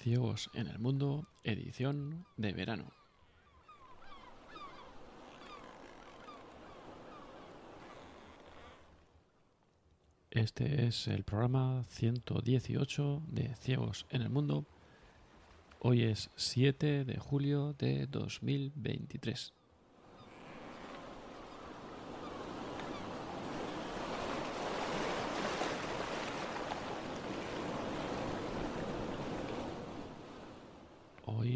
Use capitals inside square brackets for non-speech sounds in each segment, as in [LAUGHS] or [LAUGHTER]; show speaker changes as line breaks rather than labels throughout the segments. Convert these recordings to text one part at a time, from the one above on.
Ciegos en el Mundo, edición de verano. Este es el programa 118 de Ciegos en el Mundo. Hoy es 7 de julio de 2023.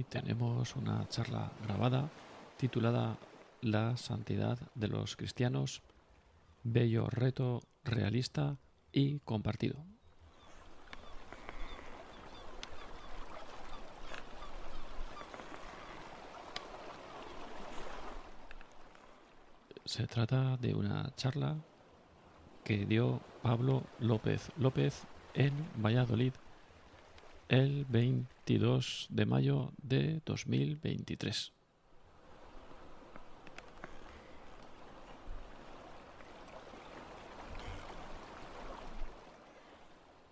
Tenemos una charla grabada titulada La santidad de los cristianos, bello reto realista y compartido. Se trata de una charla que dio Pablo López López en Valladolid el 22 de mayo de 2023.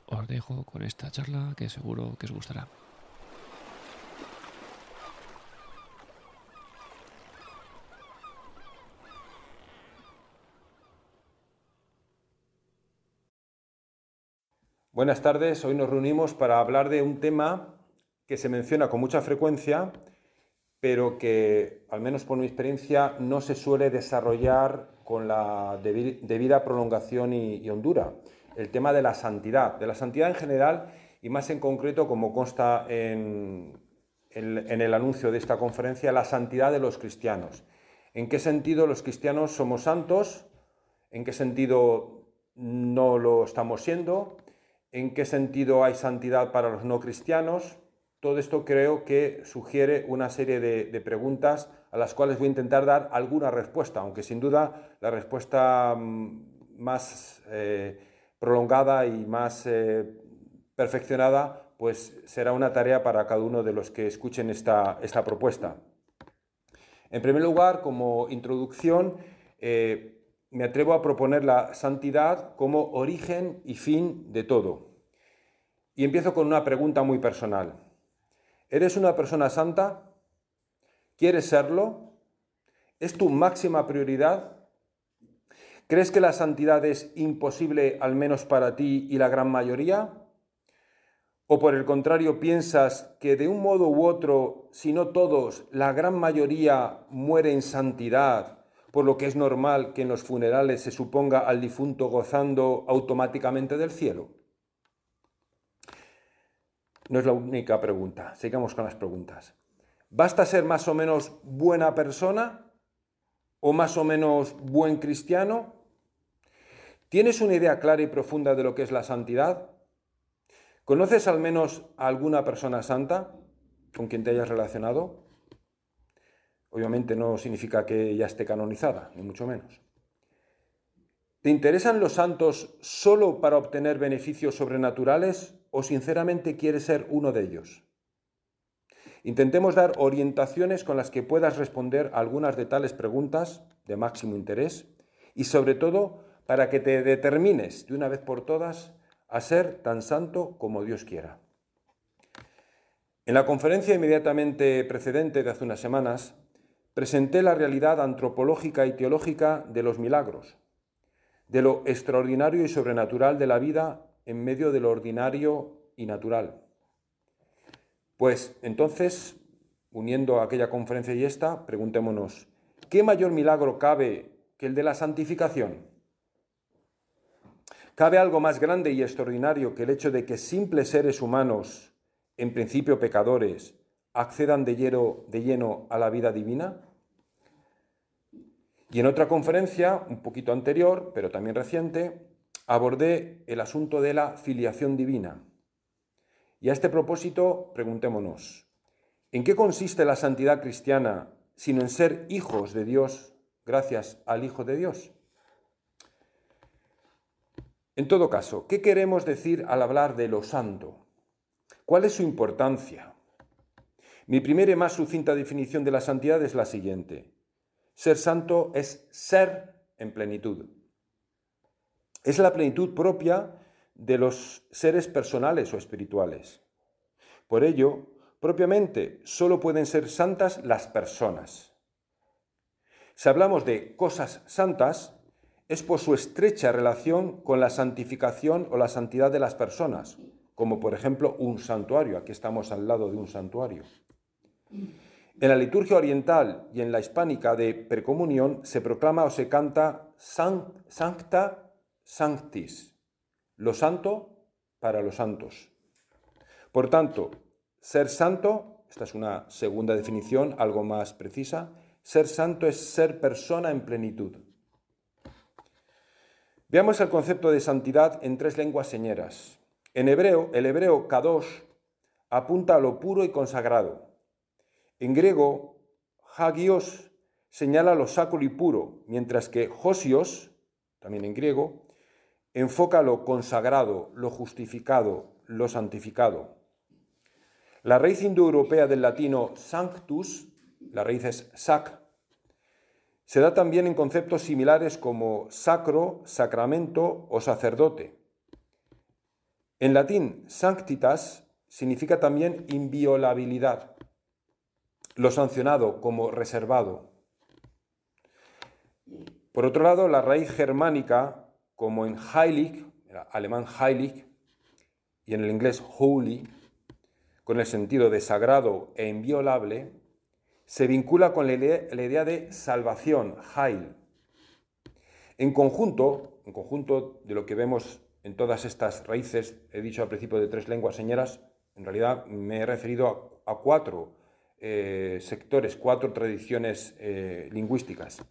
Os dejo con esta charla que seguro que os gustará.
Buenas tardes, hoy nos reunimos para hablar de un tema que se menciona con mucha frecuencia, pero que, al menos por mi experiencia, no se suele desarrollar con la debida prolongación y, hondura. El tema de la santidad, de la santidad en general y más en concreto, como consta en, en el anuncio de esta conferencia, la santidad de los cristianos. ¿En qué sentido los cristianos somos santos? ¿En qué sentido no lo estamos siendo? En qué sentido hay santidad para los no cristianos. Todo esto creo que sugiere una serie de, preguntas a las cuales voy a intentar dar alguna respuesta, aunque sin duda la respuesta mm, más eh, prolongada y más eh, perfeccionada pues será una tarea para cada uno de los que escuchen esta, esta propuesta. En primer lugar, como introducción, eh, me atrevo a proponer la santidad como origen y fin de todo. Y empiezo con una pregunta muy personal. ¿Eres una persona santa? ¿Quieres serlo? ¿Es tu máxima prioridad? ¿Crees que la santidad es imposible al menos para ti y la gran mayoría? ¿O por el contrario piensas que de un modo u otro, si no todos, la gran mayoría muere en santidad por lo que es normal que en los funerales se suponga al difunto gozando automáticamente del cielo? No es la única pregunta. Sigamos con las preguntas. ¿Basta ser más o menos buena persona o más o menos buen cristiano? ¿Tienes una idea clara y profunda de lo que es la santidad? ¿Conoces al menos a alguna persona santa con quien te hayas relacionado? Obviamente no significa que ya esté canonizada, ni mucho menos. ¿Te interesan los santos solo para obtener beneficios sobrenaturales o sinceramente quieres ser uno de ellos? Intentemos dar orientaciones con las que puedas responder algunas de tales preguntas de máximo interés y sobre todo para que te determines de una vez por todas a ser tan santo como Dios quiera. En la conferencia inmediatamente precedente de hace unas semanas, presenté la realidad antropológica y teológica de los milagros, de lo extraordinario y sobrenatural de la vida en medio de lo ordinario y natural. Pues entonces, uniendo aquella conferencia y esta, preguntémonos, ¿qué mayor milagro cabe que el de la santificación? ¿Cabe algo más grande y extraordinario que el hecho de que simples seres humanos, en principio pecadores, accedan de lleno, a la vida divina? Y en otra conferencia, un poquito anterior, pero también reciente, abordé el asunto de la filiación divina. Y a este propósito, preguntémonos, ¿en qué consiste la santidad cristiana sino en ser hijos de Dios gracias al Hijo de Dios? En todo caso, ¿qué queremos decir al hablar de lo santo? ¿Cuál es su importancia? Mi primera y más sucinta definición de la santidad es la siguiente. Ser santo es ser en plenitud. Es la plenitud propia de los seres personales o espirituales. Por ello, propiamente, solo pueden ser santas las personas. Si hablamos de cosas santas, es por su estrecha relación con la santificación o la santidad de las personas, como por ejemplo un santuario. Aquí estamos al lado de un santuario. En la liturgia oriental y en la hispánica de precomunión se proclama o se canta Sancta Sanctis, lo santo para los santos. Por tanto, ser santo, esta es una segunda definición, algo más precisa, ser santo es ser persona en plenitud. Veamos el concepto de santidad en tres lenguas señeras. En hebreo, el hebreo kadosh apunta a lo puro y consagrado. En griego, hagios señala lo sacro y puro, mientras que josios, también en griego, enfoca lo consagrado, lo justificado, lo santificado. La raíz indoeuropea del latino sanctus, la raíz es sac, se da también en conceptos similares como sacro, sacramento o sacerdote. En latín, sanctitas significa también inviolabilidad, lo sancionado como reservado. Por otro lado, la raíz germánica, como en heilig, alemán heilig, y en el inglés holy, con el sentido de sagrado e inviolable, se vincula con la idea, de salvación, Heil. En conjunto, en conjunto de lo que vemos en todas estas raíces, he dicho al principio de tres lenguas señeras, en realidad me he referido a, cuatro eh, sectores, cuatro tradiciones eh, lingüísticas.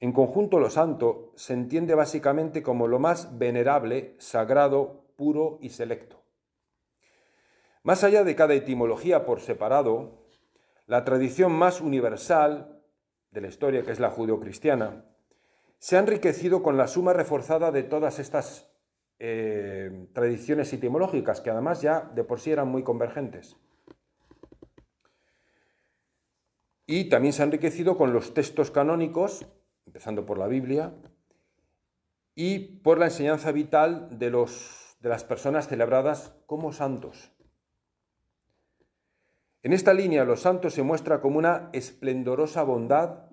En conjunto, lo santo se entiende básicamente como lo más venerable, sagrado, puro y selecto. Más allá de cada etimología por separado, la tradición más universal de la historia, que es la judeocristiana, se ha enriquecido con la suma reforzada de todas estas eh, tradiciones etimológicas, que además ya de por sí eran muy convergentes. Y también se ha enriquecido con los textos canónicos, empezando por la Biblia, y por la enseñanza vital de, los, de las personas celebradas como santos. En esta línea los santos se muestra como una esplendorosa bondad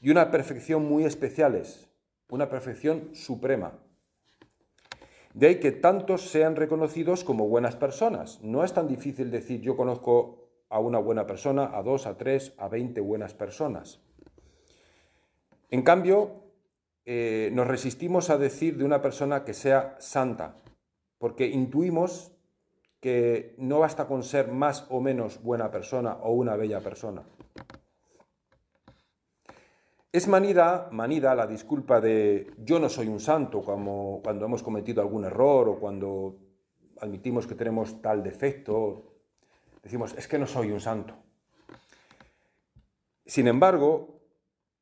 y una perfección muy especiales, una perfección suprema. De ahí que tantos sean reconocidos como buenas personas. No es tan difícil decir yo conozco a una buena persona, a dos, a tres, a veinte buenas personas. En cambio, eh, nos resistimos a decir de una persona que sea santa, porque intuimos que no basta con ser más o menos buena persona o una bella persona. Es manida, manida la disculpa de yo no soy un santo como cuando hemos cometido algún error o cuando admitimos que tenemos tal defecto. Decimos, es que no soy un santo. Sin embargo,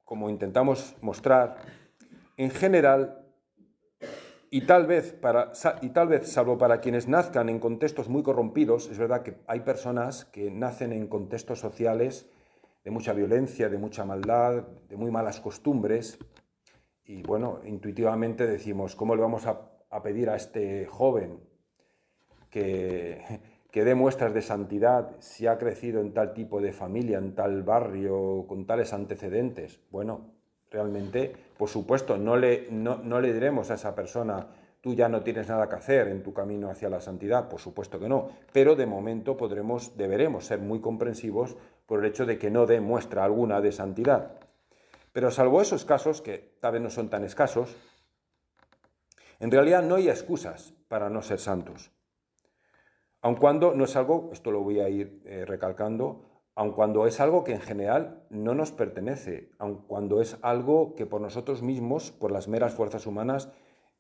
como intentamos mostrar, en general y tal, vez para, y tal vez, salvo para quienes nazcan en contextos muy corrompidos, es verdad que hay personas que nacen en contextos sociales de mucha violencia, de mucha maldad, de muy malas costumbres, y bueno, intuitivamente decimos, ¿cómo le vamos a, pedir a este joven que, que dé muestras de santidad si ha crecido en tal tipo de familia, en tal barrio, con tales antecedentes? Bueno, realmente, por supuesto, no le, no, le diremos a esa persona, tú ya no tienes nada que hacer en tu camino hacia la santidad, por supuesto que no, pero de momento podremos, deberemos ser muy comprensivos por el hecho de que no dé muestra alguna de santidad. Pero salvo esos casos, que tal vez no son tan escasos, en realidad no hay excusas para no ser santos. Aun cuando no es algo, esto lo voy a ir eh, recalcando, aun cuando es algo que en general no nos pertenece, aun cuando es algo que por nosotros mismos, por las meras fuerzas humanas,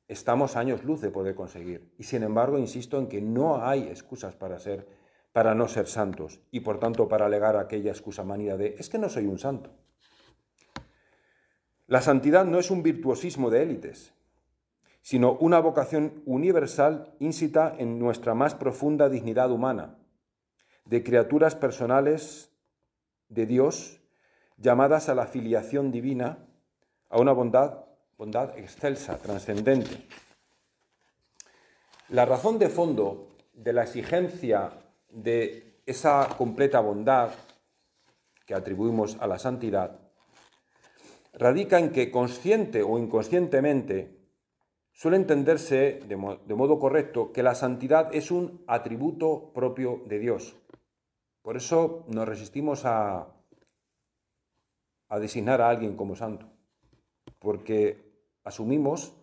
estamos años luz de poder conseguir. Y sin embargo, insisto en que no hay excusas para ser para no ser santos y por tanto para alegar aquella excusa manía de es que no soy un santo. La santidad no es un virtuosismo de élites, sino una vocación universal íncita en nuestra más profunda dignidad humana de criaturas personales de Dios llamadas a la filiación divina, a una bondad, bondad excelsa, trascendente. La razón de fondo de la exigencia de esa completa bondad que atribuimos a la santidad radica en que consciente o inconscientemente suele entenderse de, modo correcto que la santidad es un atributo propio de Dios. Por eso nos resistimos a, a designar a alguien como santo, porque asumimos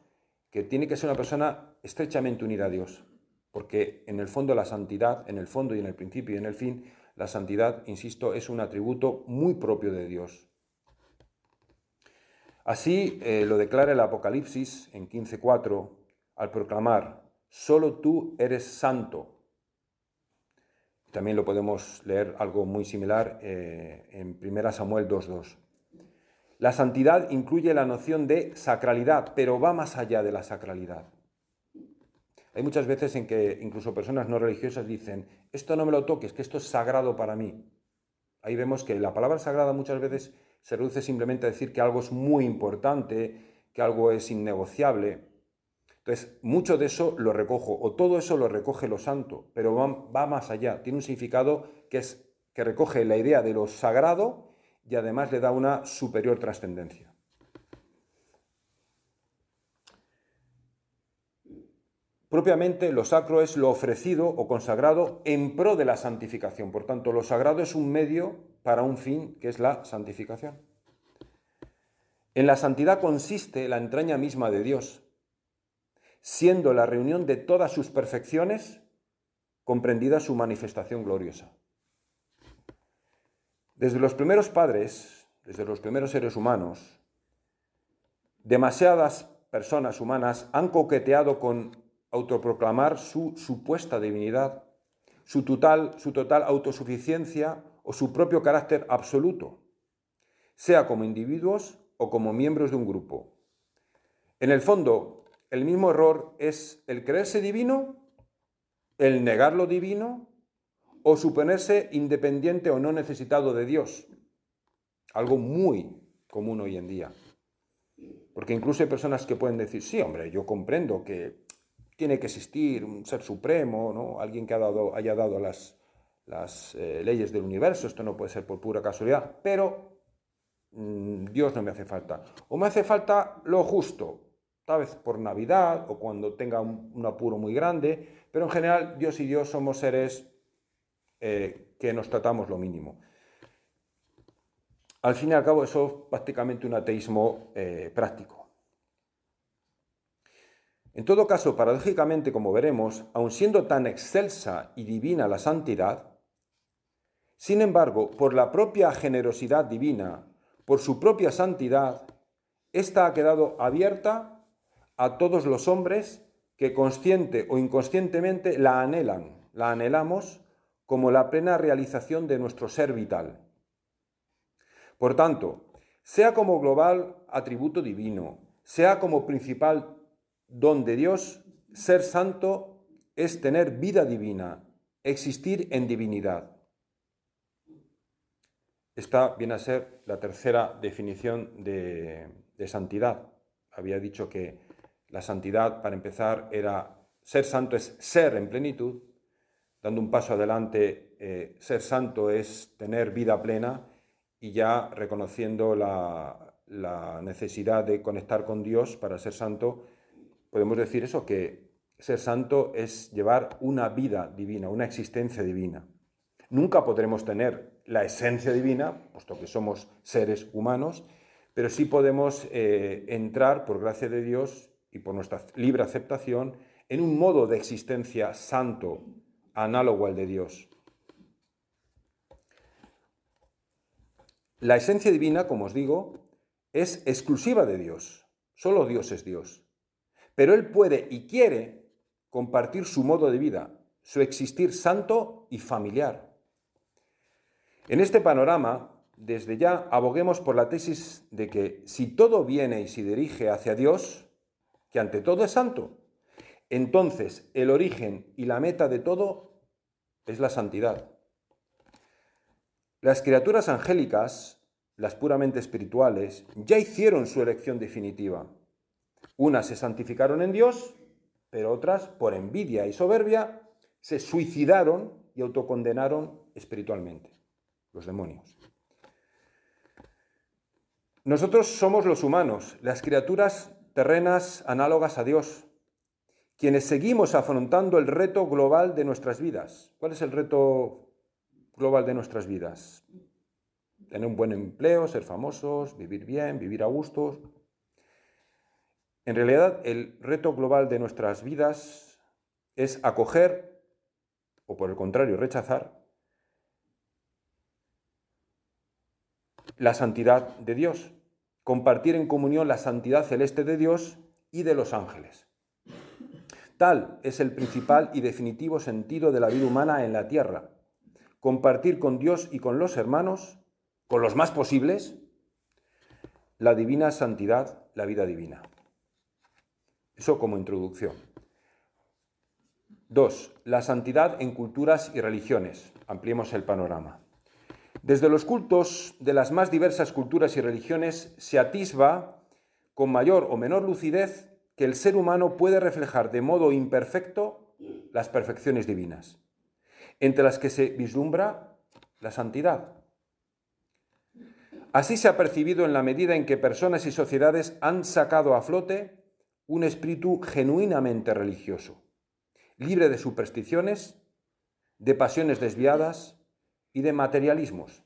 que tiene que ser una persona estrechamente unida a Dios, porque en el fondo la santidad, en el fondo y en el principio y en el fin, la santidad, insisto, es un atributo muy propio de Dios. Así eh, lo declara el Apocalipsis en 15.4 al proclamar, solo tú eres santo. También lo podemos leer algo muy similar eh, en 1 Samuel 2.2. La santidad incluye la noción de sacralidad, pero va más allá de la sacralidad. Hay muchas veces en que incluso personas no religiosas dicen, esto no me lo toques, que esto es sagrado para mí. Ahí vemos que la palabra sagrada muchas veces se reduce simplemente a decir que algo es muy importante, que algo es innegociable. Entonces, mucho de eso lo recojo, o todo eso lo recoge lo santo, pero va, más allá, tiene un significado que, es, que recoge la idea de lo sagrado y además le da una superior trascendencia. Propiamente lo sacro es lo ofrecido o consagrado en pro de la santificación. Por tanto, lo sagrado es un medio para un fin que es la santificación. En la santidad consiste la entraña misma de Dios, siendo la reunión de todas sus perfecciones comprendida su manifestación gloriosa. Desde los primeros padres, desde los primeros seres humanos, demasiadas personas humanas han coqueteado con autoproclamar su supuesta divinidad, su total, su total autosuficiencia o su propio carácter absoluto, sea como individuos o como miembros de un grupo. En el fondo, el mismo error es el creerse divino, el negar lo divino o suponerse independiente o no necesitado de Dios. Algo muy común hoy en día. Porque incluso hay personas que pueden decir, sí, hombre, yo comprendo que tiene que existir un ser supremo, ¿no? alguien que haya dado las, eh, leyes del universo, esto no puede ser por pura casualidad, pero mm, Dios no me hace falta. O me hace falta lo justo, tal vez por Navidad o cuando tenga un, apuro muy grande, pero en general Dios y Dios somos seres eh, que nos tratamos lo mínimo. Al fin y al cabo, eso es prácticamente un ateísmo eh, práctico. En todo caso, paradójicamente, como veremos, aun siendo tan excelsa y divina la santidad, sin embargo, por la propia generosidad divina, por su propia santidad, ésta ha quedado abierta a todos los hombres que consciente o inconscientemente la anhelan, la anhelamos como la plena realización de nuestro ser vital. Por tanto, sea como global atributo divino, sea como principal don de Dios, ser santo es tener vida divina, existir en divinidad. Esta viene a ser la tercera definición de, santidad. Había dicho que la santidad, para empezar, era ser santo es ser en plenitud, dando un paso adelante, eh, ser santo es tener vida plena y ya reconociendo la necesidad de conectar con Dios para ser santo, podemos decir eso, que ser santo es llevar una vida divina, una existencia divina. Nunca podremos tener la esencia divina, puesto que somos seres humanos, pero sí podemos eh, entrar, por gracia de Dios y por nuestra libre aceptación, en un modo de existencia santo, análogo al de Dios. La esencia divina, como os digo, es exclusiva de Dios. Solo Dios es Dios. Pero Él puede y quiere compartir su modo de vida, su existir santo y familiar. En este panorama, desde ya aboguemos por la tesis de que si todo viene y se dirige hacia Dios, que ante todo es santo, entonces el origen y la meta de todo es la santidad. Las criaturas angélicas, las puramente espirituales, ya hicieron su elección definitiva. Unas se santificaron en Dios, pero otras, por envidia y soberbia, se suicidaron y autocondenaron espiritualmente, los demonios. Nosotros somos los humanos, las criaturas terrenas análogas a Dios, quienes seguimos afrontando el reto global de nuestras vidas. ¿Cuál es el reto global de nuestras vidas? Tener un buen empleo, ser famosos, vivir bien, vivir a gusto. En realidad, el reto global de nuestras vidas es acoger, o por el contrario, rechazar, la santidad de Dios, compartir en comunión la santidad celeste de Dios y de los ángeles. Tal es el principal y definitivo sentido de la vida humana en la tierra. Compartir con Dios y con los hermanos, con los más posibles, la divina santidad, la vida divina. Eso como introducción. Dos, la santidad en culturas y religiones. Ampliemos el panorama. Desde los cultos de las más diversas culturas y religiones se atisba con mayor o menor lucidez que el ser humano puede reflejar de modo imperfecto las perfecciones divinas, entre las que se vislumbra la santidad. Así se ha percibido en la medida en que personas y sociedades han sacado a flote un espíritu genuinamente religioso, libre de supersticiones, de pasiones desviadas y de materialismos.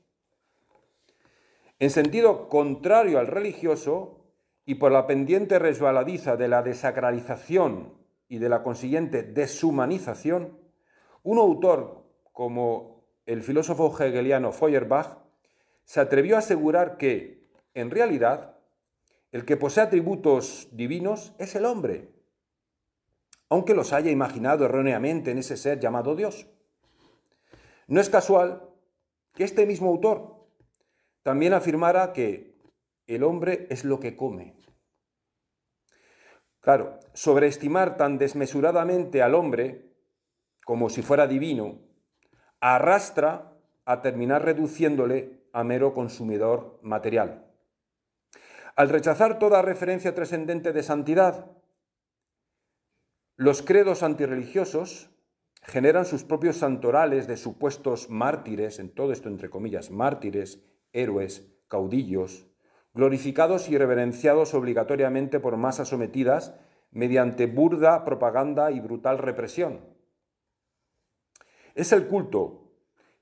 En sentido contrario al religioso, y por la pendiente resbaladiza de la desacralización y de la consiguiente deshumanización, un autor como el filósofo hegeliano Feuerbach se atrevió a asegurar que, en realidad, el que posee atributos divinos es el hombre, aunque los haya imaginado erróneamente en ese ser llamado Dios. No es casual que este mismo autor también afirmara que el hombre es lo que come. Claro, sobreestimar tan desmesuradamente al hombre, como si fuera divino, arrastra a terminar reduciéndole a mero consumidor material. Al rechazar toda referencia trascendente de santidad, los credos antirreligiosos generan sus propios santorales de supuestos mártires, en todo esto entre comillas, mártires, héroes, caudillos, glorificados y reverenciados obligatoriamente por masas sometidas mediante burda propaganda y brutal represión. Es el culto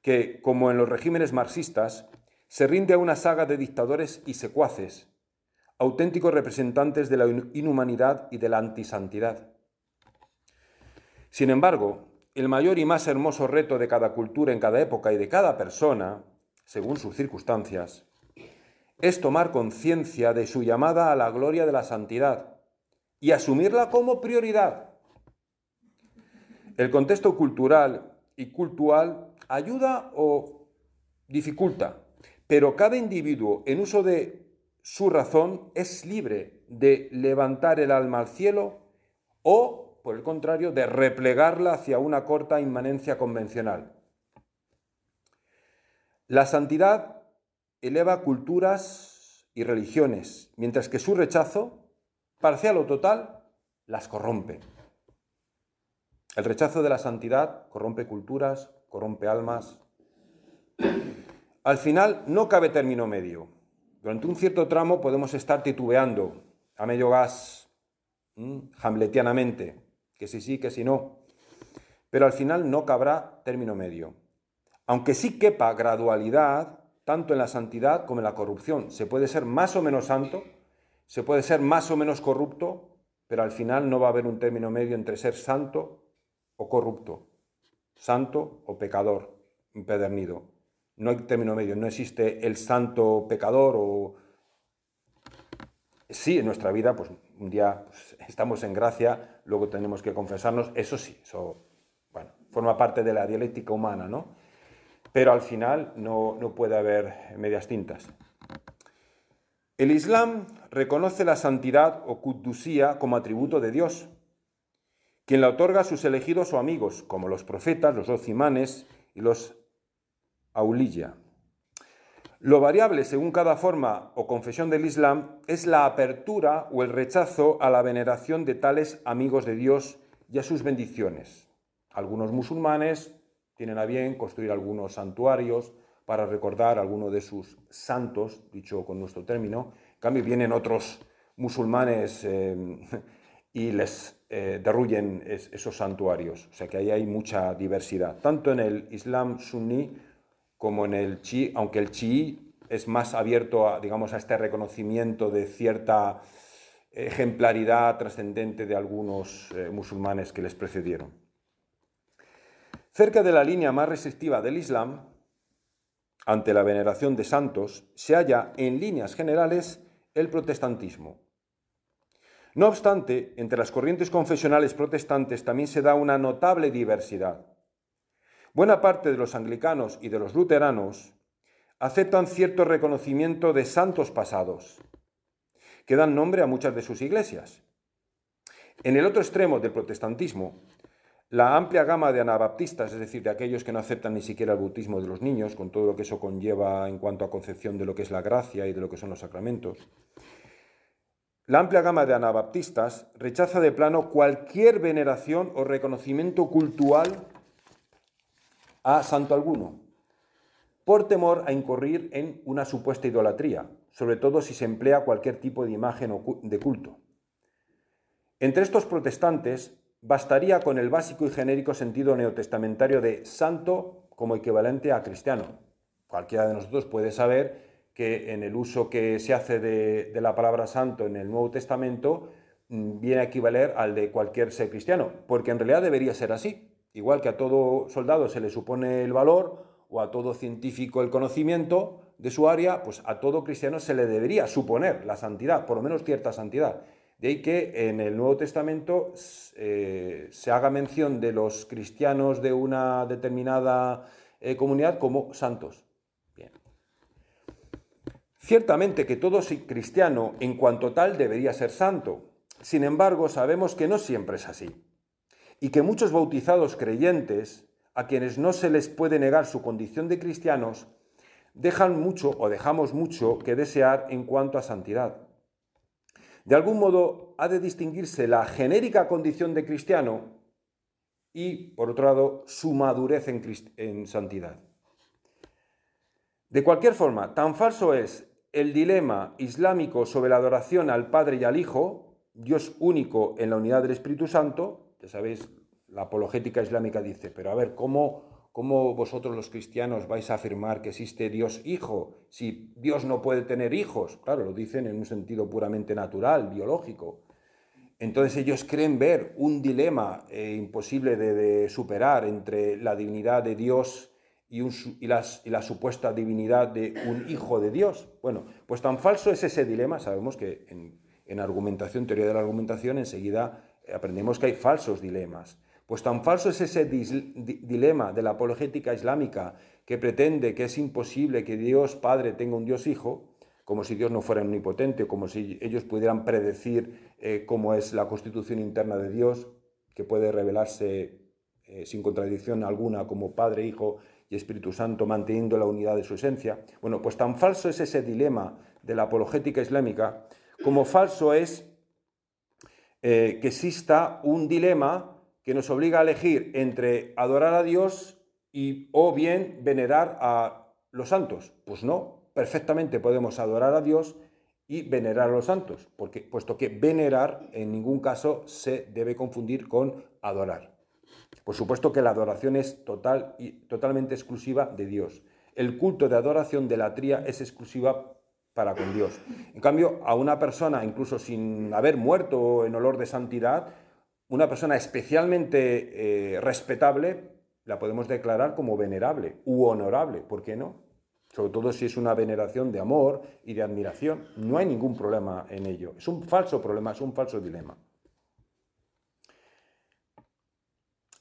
que, como en los regímenes marxistas, se rinde a una saga de dictadores y secuaces, auténticos representantes de la inhumanidad y de la antisantidad. Sin embargo, el mayor y más hermoso reto de cada cultura en cada época y de cada persona, según sus circunstancias, es tomar conciencia de su llamada a la gloria de la santidad y asumirla como prioridad. El contexto cultural y cultural ayuda o dificulta, pero cada individuo en uso de su razón es libre de levantar el alma al cielo o, por el contrario, de replegarla hacia una corta inmanencia convencional. La santidad eleva culturas y religiones, mientras que su rechazo, parcial o total, las corrompe. El rechazo de la santidad corrompe culturas, corrompe almas. Al final no cabe término medio. Durante un cierto tramo podemos estar titubeando a medio gas, hamletianamente, que si sí, que si no. Pero al final no cabrá término medio. Aunque sí quepa gradualidad, tanto en la santidad como en la corrupción. Se puede ser más o menos santo, se puede ser más o menos corrupto, pero al final no va a haber un término medio entre ser santo o corrupto, santo o pecador, empedernido. No hay término medio, no existe el santo pecador o... Sí, en nuestra vida, pues un día pues, estamos en gracia, luego tenemos que confesarnos, eso sí, eso, bueno, forma parte de la dialéctica humana, ¿no? pero al final no, puede haber medias tintas. El Islam reconoce la santidad o kuddusía como atributo de Dios, quien la otorga a sus elegidos o amigos, como los profetas, los doce imanes y los auliya. Lo variable según cada forma o confesión del Islam es la apertura o el rechazo a la veneración de tales amigos de Dios y a sus bendiciones. Algunos musulmanes tienen a bien construir algunos santuarios para recordar a alguno de sus santos, dicho con nuestro término. En cambio, vienen otros musulmanes eh, [LAUGHS] y les eh, esos santuarios. O sea que ahí hay mucha diversidad, tanto en el Islam suní como en el chi, aunque el chi es más abierto a, digamos, a este reconocimiento de cierta ejemplaridad trascendente de algunos eh, musulmanes que les precedieron. Cerca de la línea más restrictiva del Islam, ante la veneración de santos, se halla en líneas generales el protestantismo. No obstante, entre las corrientes confesionales protestantes también se da una notable diversidad. Buena parte de los anglicanos y de los luteranos aceptan cierto reconocimiento de santos pasados, que dan nombre a muchas de sus iglesias. En el otro extremo del protestantismo, la amplia gama de anabaptistas, es decir, de aquellos que no aceptan ni siquiera el bautismo de los niños, con todo lo que eso conlleva en cuanto a concepción de lo que es la gracia y de lo que son los sacramentos, la amplia gama de anabaptistas rechaza de plano cualquier veneración o reconocimiento cultural a santo alguno, por temor a incurrir en una supuesta idolatría, sobre todo si se emplea cualquier tipo de imagen de culto. Entre estos protestantes bastaría con el básico y genérico sentido neotestamentario de santo como equivalente a cristiano. Cualquiera de nosotros puede saber que en el uso que se hace de, la palabra santo en el Nuevo Testamento mm, viene a equivaler al de cualquier ser cristiano, porque en realidad debería ser así. Igual que a todo soldado se le supone el valor o a todo científico el conocimiento, de su área, pues a todo cristiano se le debería suponer la santidad, por lo menos cierta santidad. De ahí que en el Nuevo Testamento eh, se haga mención de los cristianos de una determinada eh, comunidad como santos. Bien. Ciertamente que todo cristiano en cuanto tal debería ser santo. Sin embargo, sabemos que no siempre es así. Y que muchos bautizados creyentes, a quienes no se les puede negar su condición de cristianos, dejan mucho o dejamos mucho que desear en cuanto a santidad. De algún modo ha de distinguirse la genérica condición de cristiano y, por otro lado, su madurez en, en santidad. De cualquier forma, tan falso es el dilema islámico sobre la adoración al Padre y al Hijo, Dios único en la unidad del Espíritu Santo, ya sabéis, la apologética islámica dice, pero a ver, ¿cómo ¿Cómo vosotros los cristianos vais a afirmar que existe Dios hijo si Dios no puede tener hijos? Claro, lo dicen en un sentido puramente natural, biológico. Entonces ellos creen ver un dilema eh, imposible de, superar entre la divinidad de Dios y, la supuesta divinidad de un hijo de Dios. Bueno, pues tan falso es ese dilema, sabemos que en, en argumentación, teoría de la argumentación, enseguida aprendemos que hay falsos dilemas. Pues tan falso es ese dilema de la apologética islámica que pretende que es imposible que Dios Padre tenga un Dios Hijo, como si Dios no fuera omnipotente, como si ellos pudieran predecir eh, cómo es la constitución interna de Dios, que puede revelarse eh, sin contradicción alguna como Padre, Hijo y Espíritu Santo, manteniendo la unidad de su esencia. Bueno, pues tan falso es ese dilema de la apologética islámica, como falso es eh, que exista un dilema que nos obliga a elegir entre adorar a Dios y o bien venerar a los santos. Pues no, perfectamente podemos adorar a Dios y venerar a los santos, porque, puesto que venerar en ningún caso se debe confundir con adorar. Por supuesto que la adoración es total y totalmente exclusiva de Dios. El culto de adoración de la tría es exclusiva para con Dios. En cambio, a una persona, incluso sin haber muerto en olor de santidad, una persona especialmente eh, respetable la podemos declarar como venerable u honorable, ¿por qué no? Sobre todo si es una veneración de amor y de admiración, no hay ningún problema en ello. Es un falso problema, es un falso dilema.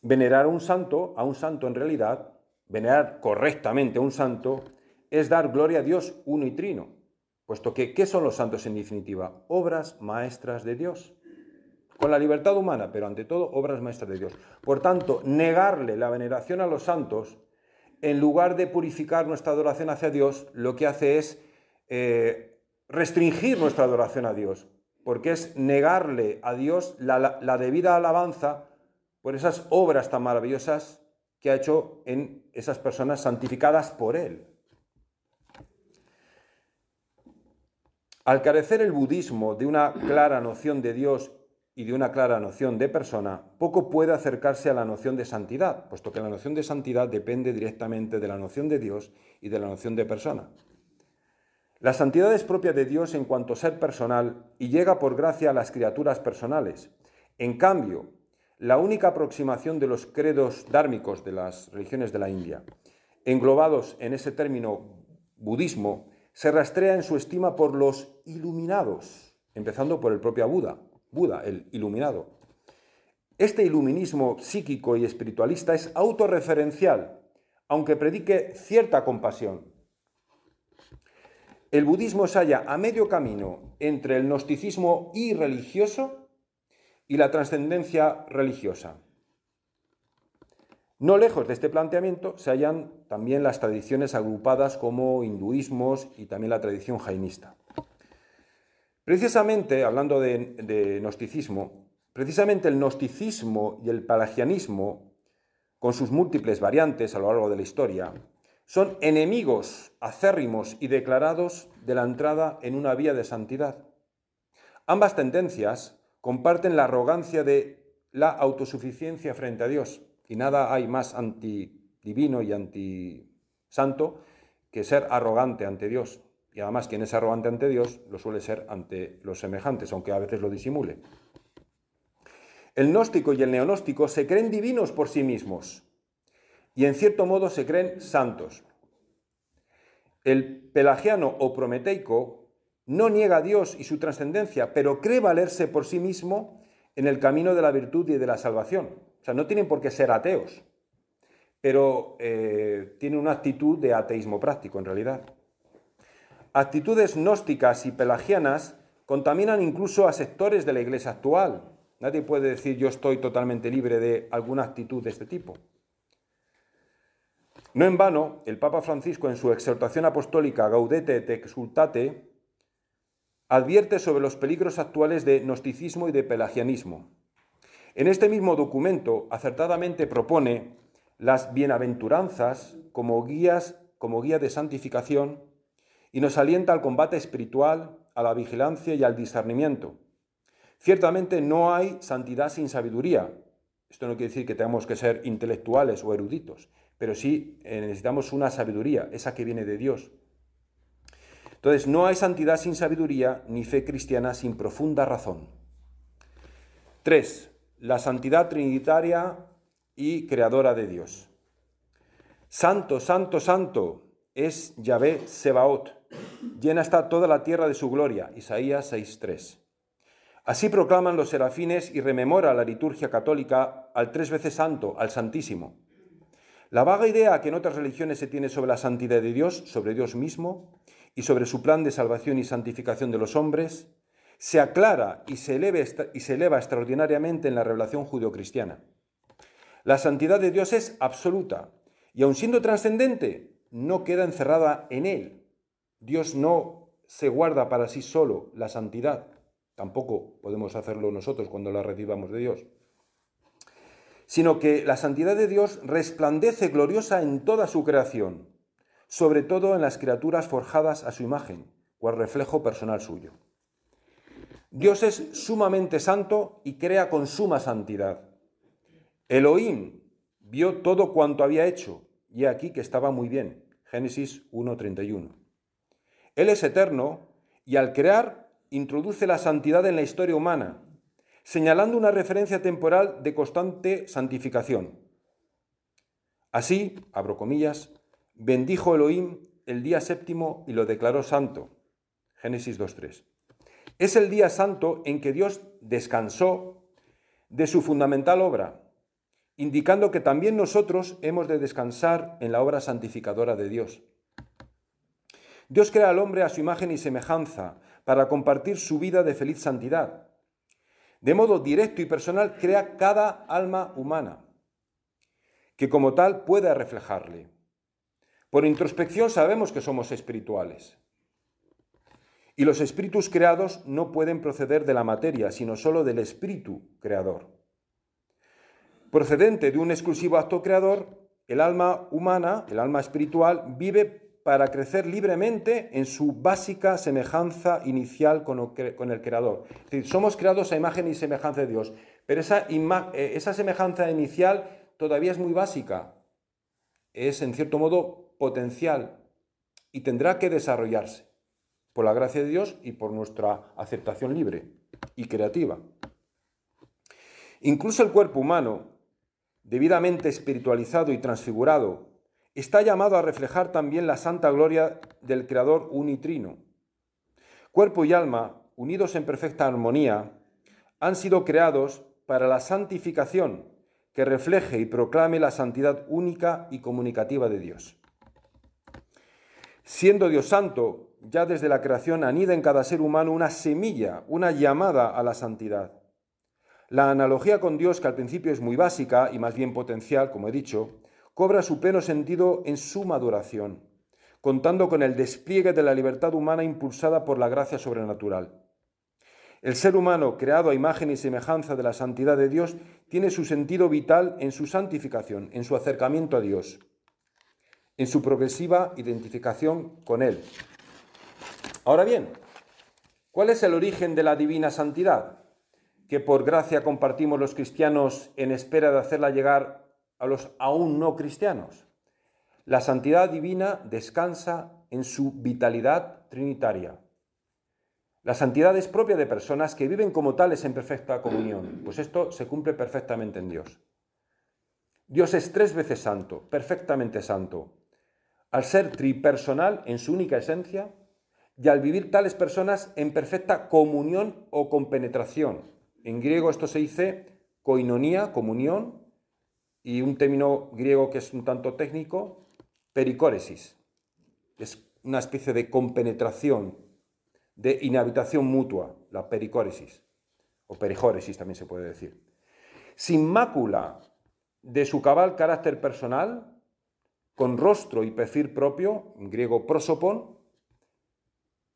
Venerar a un santo, a un santo en realidad, venerar correctamente a un santo, es dar gloria a Dios uno y trino, puesto que, ¿qué son los santos en definitiva? Obras maestras de Dios con la libertad humana, pero ante todo obras maestras de Dios. Por tanto, negarle la veneración a los santos, en lugar de purificar nuestra adoración hacia Dios, lo que hace es eh, restringir nuestra adoración a Dios, porque es negarle a Dios la, debida alabanza por esas obras tan maravillosas que ha hecho en esas personas santificadas por Él. Al carecer el budismo de una clara noción de Dios y de una clara noción de persona, poco puede acercarse a la noción de santidad, puesto que la noción de santidad depende directamente de la noción de Dios y de la noción de persona. La santidad es propia de Dios en cuanto a ser personal y llega por gracia a las criaturas personales. En cambio, la única aproximación de los credos dármicos de las religiones de la India, englobados en ese término budismo, se rastrea en su estima por los iluminados, empezando por el propio Buda, Buda, el iluminado. Este iluminismo psíquico y espiritualista es autorreferencial, aunque predique cierta compasión. El budismo se halla a medio camino entre el gnosticismo irreligioso y la trascendencia religiosa. No lejos de este planteamiento se hallan también las tradiciones agrupadas como hinduismos y también la tradición jainista. Precisamente, hablando de, gnosticismo, precisamente el gnosticismo y el pelagianismo, con sus múltiples variantes a lo largo de la historia, son enemigos acérrimos y declarados de la entrada en una vía de santidad. Ambas tendencias comparten la arrogancia de la autosuficiencia frente a Dios y nada hay más antidivino y antisanto que ser arrogante ante Dios. Y además quien es arrogante ante Dios lo suele ser ante los semejantes, aunque a veces lo disimule. El gnóstico y el neonóstico se creen divinos por sí mismos y en cierto modo se creen santos. El pelagiano o prometeico no niega a Dios y su trascendencia, pero cree valerse por sí mismo en el camino de la virtud y de la salvación. O sea, no tienen por qué ser ateos, pero eh, tienen una actitud de ateísmo práctico en realidad. Actitudes gnósticas y pelagianas contaminan incluso a sectores de la iglesia actual. Nadie puede decir yo estoy totalmente libre de alguna actitud de este tipo. No en vano, el Papa Francisco en su exhortación apostólica Gaudete et exultate advierte sobre los peligros actuales de gnosticismo y de pelagianismo. En este mismo documento acertadamente propone las bienaventuranzas como guías, como guía de santificación y nos alienta al combate espiritual, a la vigilancia y al discernimiento. Ciertamente no hay santidad sin sabiduría. Esto no quiere decir que tengamos que ser intelectuales o eruditos, pero sí eh, necesitamos una sabiduría, esa que viene de Dios. Entonces, no hay santidad sin sabiduría, ni fe cristiana sin profunda razón. 3 la santidad trinitaria y creadora de Dios. Santo, santo, santo es Yahvé Sebaot. Llena está toda la tierra de su gloria. Isaías 6.3. Así proclaman los serafines y rememora la liturgia católica al tres veces santo, al Santísimo. La vaga idea que en otras religiones se tiene sobre la santidad de Dios, sobre Dios mismo, y sobre su plan de salvación y santificación de los hombres, se aclara y se, y se eleva extraordinariamente en la revelación judeocristiana. La santidad de Dios es absoluta y aun siendo trascendente, no queda encerrada en Él. Dios no se guarda para sí solo la santidad. Tampoco podemos hacerlo nosotros cuando la recibamos de Dios. Sino que la santidad de Dios resplandece gloriosa en toda su creación, sobre todo en las criaturas forjadas a su imagen, cual reflejo personal suyo. Dios es sumamente santo y crea con suma santidad. Elohim vio todo cuanto había hecho y aquí que estaba muy bien. Génesis 1.31. Él es eterno y al crear introduce la santidad en la historia humana, señalando una referencia temporal de constante santificación. Así, abro comillas, bendijo Elohim el día séptimo y lo declaró santo. Génesis 2.3. Es el día santo en que Dios descansó de su fundamental obra, indicando que también nosotros hemos de descansar en la obra santificadora de Dios. Dios crea al hombre a su imagen y semejanza para compartir su vida de feliz santidad. De modo directo y personal crea cada alma humana, que como tal pueda reflejarle. Por introspección sabemos que somos espirituales. Y los espíritus creados no pueden proceder de la materia, sino sólo del espíritu creador. Procedente de un exclusivo acto creador, el alma humana, el alma espiritual, vive para crecer libremente en su básica semejanza inicial con el Creador. Es decir, somos creados a imagen y semejanza de Dios, pero esa, eh, esa semejanza inicial todavía es muy básica, es en cierto modo potencial y tendrá que desarrollarse por la gracia de Dios y por nuestra aceptación libre y creativa. Incluso el cuerpo humano, debidamente espiritualizado y transfigurado, está llamado a reflejar también la santa gloria del Creador unitrino. Cuerpo y alma, unidos en perfecta armonía, han sido creados para la santificación que refleje y proclame la santidad única y comunicativa de Dios. Siendo Dios santo, ya desde la creación anida en cada ser humano una semilla, una llamada a la santidad. La analogía con Dios, que al principio es muy básica y más bien potencial, como he dicho, cobra su pleno sentido en su maduración, contando con el despliegue de la libertad humana impulsada por la gracia sobrenatural. El ser humano, creado a imagen y semejanza de la santidad de Dios, tiene su sentido vital en su santificación, en su acercamiento a Dios, en su progresiva identificación con Él. Ahora bien, ¿cuál es el origen de la divina santidad? que por gracia compartimos los cristianos en espera de hacerla llegar a los aún no cristianos. La santidad divina descansa en su vitalidad trinitaria. La santidad es propia de personas que viven como tales en perfecta comunión, pues esto se cumple perfectamente en Dios. Dios es tres veces santo, perfectamente santo, al ser tripersonal en su única esencia y al vivir tales personas en perfecta comunión o compenetración, en griego esto se dice koinonía, comunión, y un término griego que es un tanto técnico, pericóresis. Es una especie de compenetración, de inhabitación mutua, la pericóresis, o perijóresis también se puede decir. Sin mácula de su cabal carácter personal, con rostro y perfil propio, en griego prosopon,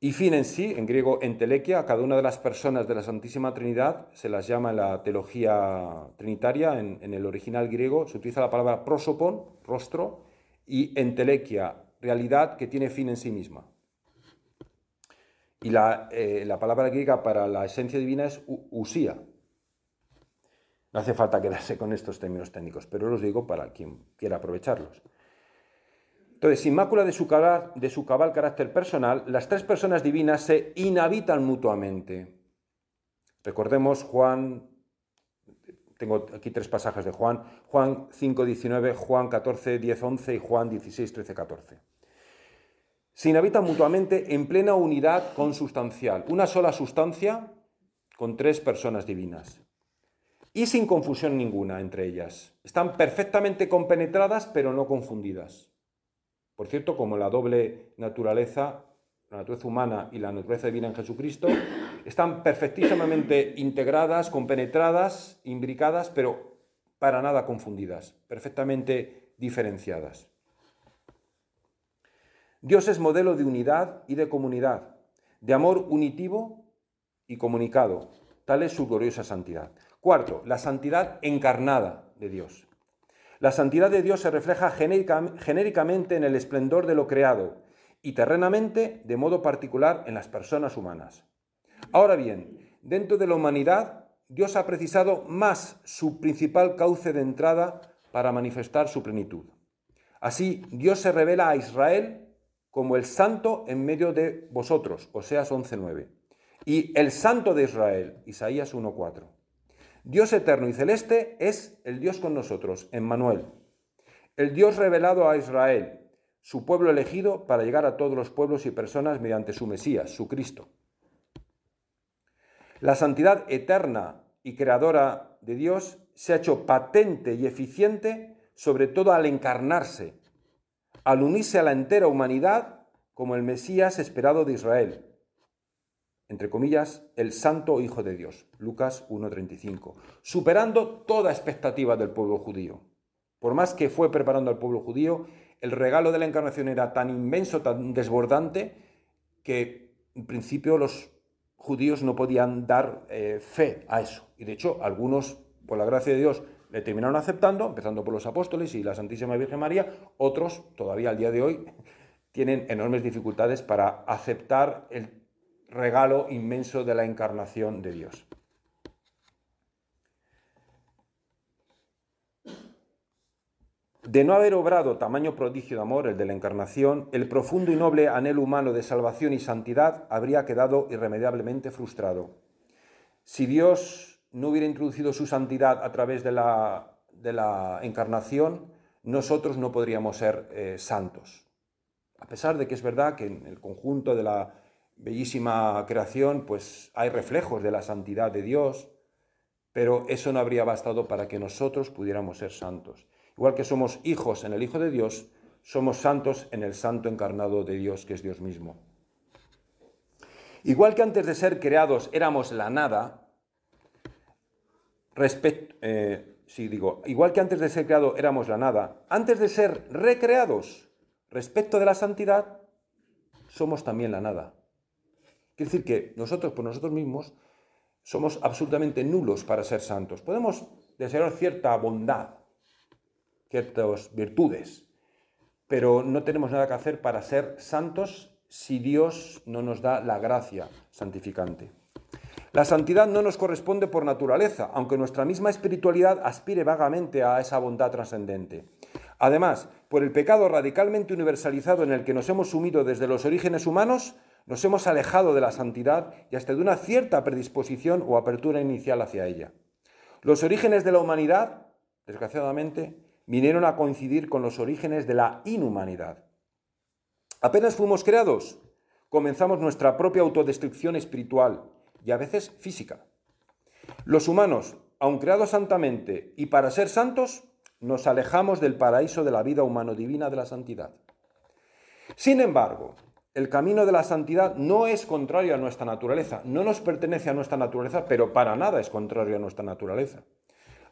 y fin en sí, en griego entelequia, cada una de las personas de la Santísima Trinidad se las llama en la teología trinitaria, en, el original griego se utiliza la palabra prosopon, rostro, y entelequia, realidad que tiene fin en sí misma. Y la, eh, la palabra griega para la esencia divina es usía. No hace falta quedarse con estos términos técnicos, pero los digo para quien quiera aprovecharlos. Entonces, sin mácula de su, cabal, de su cabal carácter personal, las tres personas divinas se inhabitan mutuamente. Recordemos Juan, tengo aquí tres pasajes de Juan, Juan 5, 19, Juan 14, 10, 11 y Juan 16, 13, 14. Se inhabitan mutuamente en plena unidad consustancial, una sola sustancia con tres personas divinas. Y sin confusión ninguna entre ellas. Están perfectamente compenetradas pero no confundidas. Por cierto, como la doble naturaleza, la naturaleza humana y la naturaleza divina en Jesucristo, están perfectísimamente integradas, compenetradas, imbricadas, pero para nada confundidas, perfectamente diferenciadas. Dios es modelo de unidad y de comunidad, de amor unitivo y comunicado. Tal es su gloriosa santidad. Cuarto, la santidad encarnada de Dios. La santidad de Dios se refleja genéricamente en el esplendor de lo creado y terrenamente de modo particular en las personas humanas. Ahora bien, dentro de la humanidad, Dios ha precisado más su principal cauce de entrada para manifestar su plenitud. Así, Dios se revela a Israel como el santo en medio de vosotros, Oseas 11.9, y el santo de Israel, Isaías 1.4. Dios eterno y celeste es el Dios con nosotros, Emmanuel. El Dios revelado a Israel, su pueblo elegido para llegar a todos los pueblos y personas mediante su Mesías, su Cristo. La santidad eterna y creadora de Dios se ha hecho patente y eficiente, sobre todo al encarnarse, al unirse a la entera humanidad como el Mesías esperado de Israel, entre comillas, el santo Hijo de Dios, Lucas 1.35, superando toda expectativa del pueblo judío. Por más que fue preparando al pueblo judío, el regalo de la encarnación era tan inmenso, tan desbordante, que en principio los judíos no podían dar eh, fe a eso. Y de hecho, algunos, por la gracia de Dios, le terminaron aceptando, empezando por los apóstoles y la Santísima Virgen María, otros, todavía al día de hoy, tienen enormes dificultades para aceptar el regalo inmenso de la encarnación de Dios. De no haber obrado tamaño prodigio de amor, el de la encarnación, el profundo y noble anhelo humano de salvación y santidad habría quedado irremediablemente frustrado. Si Dios no hubiera introducido su santidad a través de la, de la encarnación, nosotros no podríamos ser eh, santos. A pesar de que es verdad que en el conjunto de la bellísima creación, pues hay reflejos de la santidad de Dios, pero eso no habría bastado para que nosotros pudiéramos ser santos. Igual que somos hijos en el Hijo de Dios, somos santos en el Santo encarnado de Dios, que es Dios mismo. Igual que antes de ser creados éramos la nada, respecto, eh, digo, igual que antes de ser creados éramos la nada, antes de ser recreados respecto de la santidad, somos también la nada. Quiere decir que nosotros por nosotros mismos somos absolutamente nulos para ser santos. Podemos desear cierta bondad, ciertas virtudes, pero no tenemos nada que hacer para ser santos si Dios no nos da la gracia santificante. La santidad no nos corresponde por naturaleza, aunque nuestra misma espiritualidad aspire vagamente a esa bondad trascendente. Además, por el pecado radicalmente universalizado en el que nos hemos sumido desde los orígenes humanos, nos hemos alejado de la santidad y hasta de una cierta predisposición o apertura inicial hacia ella. Los orígenes de la humanidad, desgraciadamente, vinieron a coincidir con los orígenes de la inhumanidad. Apenas fuimos creados, comenzamos nuestra propia autodestrucción espiritual y a veces física. Los humanos, aun creados santamente y para ser santos, nos alejamos del paraíso de la vida humano-divina de la santidad. Sin embargo, el camino de la santidad no es contrario a nuestra naturaleza, no nos pertenece a nuestra naturaleza, pero para nada es contrario a nuestra naturaleza.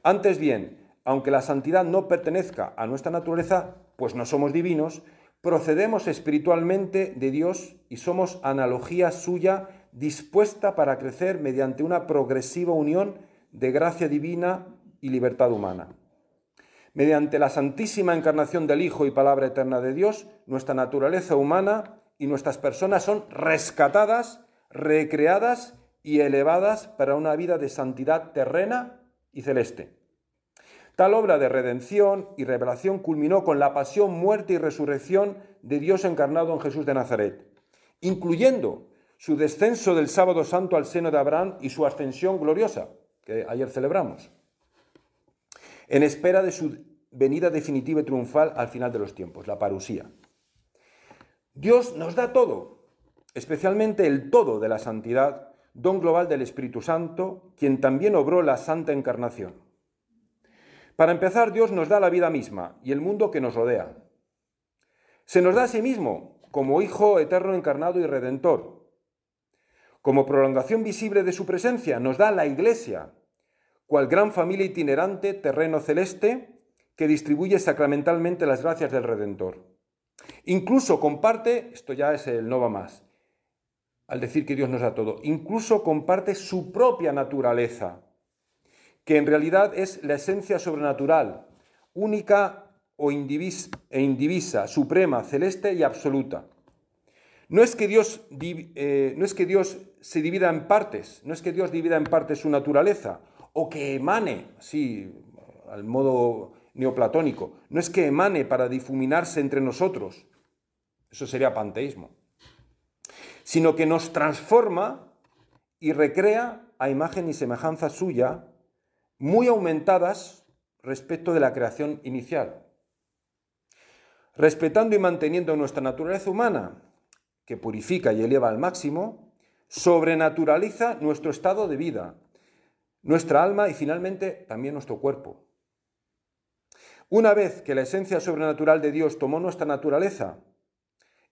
Antes bien, aunque la santidad no pertenezca a nuestra naturaleza, pues no somos divinos, procedemos espiritualmente de Dios y somos analogía suya dispuesta para crecer mediante una progresiva unión de gracia divina y libertad humana. Mediante la santísima encarnación del Hijo y palabra eterna de Dios, nuestra naturaleza humana y nuestras personas son rescatadas, recreadas y elevadas para una vida de santidad terrena y celeste. Tal obra de redención y revelación culminó con la pasión, muerte y resurrección de Dios encarnado en Jesús de Nazaret, incluyendo su descenso del sábado santo al seno de Abraham y su ascensión gloriosa, que ayer celebramos, en espera de su venida definitiva y triunfal al final de los tiempos, la parusía. Dios nos da todo, especialmente el todo de la santidad, don global del Espíritu Santo, quien también obró la santa encarnación. Para empezar, Dios nos da la vida misma y el mundo que nos rodea. Se nos da a sí mismo como Hijo eterno encarnado y redentor. Como prolongación visible de su presencia, nos da la Iglesia, cual gran familia itinerante, terreno celeste, que distribuye sacramentalmente las gracias del Redentor. Incluso comparte, esto ya es el no va más, al decir que Dios nos da todo, incluso comparte su propia naturaleza, que en realidad es la esencia sobrenatural, única o e indivisa, suprema, celeste y absoluta. No es, que Dios, eh, no es que Dios se divida en partes, no es que Dios divida en partes su naturaleza, o que emane, así, al modo neoplatónico, no es que emane para difuminarse entre nosotros, eso sería panteísmo, sino que nos transforma y recrea a imagen y semejanza suya, muy aumentadas respecto de la creación inicial. Respetando y manteniendo nuestra naturaleza humana, que purifica y eleva al máximo, sobrenaturaliza nuestro estado de vida, nuestra alma y finalmente también nuestro cuerpo. Una vez que la esencia sobrenatural de Dios tomó nuestra naturaleza,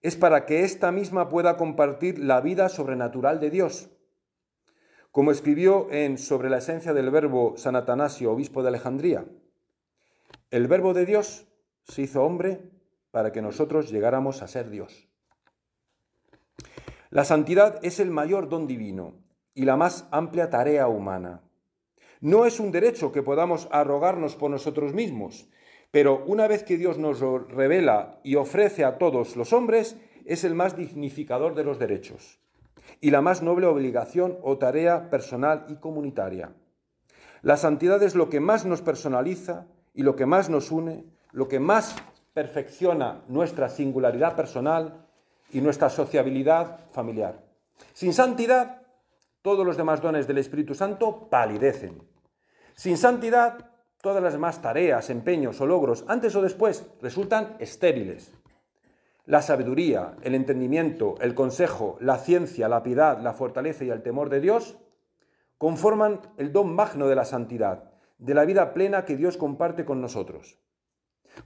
es para que ésta misma pueda compartir la vida sobrenatural de Dios. Como escribió en Sobre la esencia del verbo San Atanasio, obispo de Alejandría, el verbo de Dios se hizo hombre para que nosotros llegáramos a ser Dios. La santidad es el mayor don divino y la más amplia tarea humana. No es un derecho que podamos arrogarnos por nosotros mismos, pero una vez que Dios nos lo revela y ofrece a todos los hombres, es el más dignificador de los derechos y la más noble obligación o tarea personal y comunitaria. La santidad es lo que más nos personaliza y lo que más nos une, lo que más perfecciona nuestra singularidad personal y nuestra sociabilidad familiar. Sin santidad, todos los demás dones del Espíritu Santo palidecen. Sin santidad, todas las demás tareas, empeños o logros, antes o después, resultan estériles. La sabiduría, el entendimiento, el consejo, la ciencia, la piedad, la fortaleza y el temor de Dios conforman el don magno de la santidad, de la vida plena que Dios comparte con nosotros.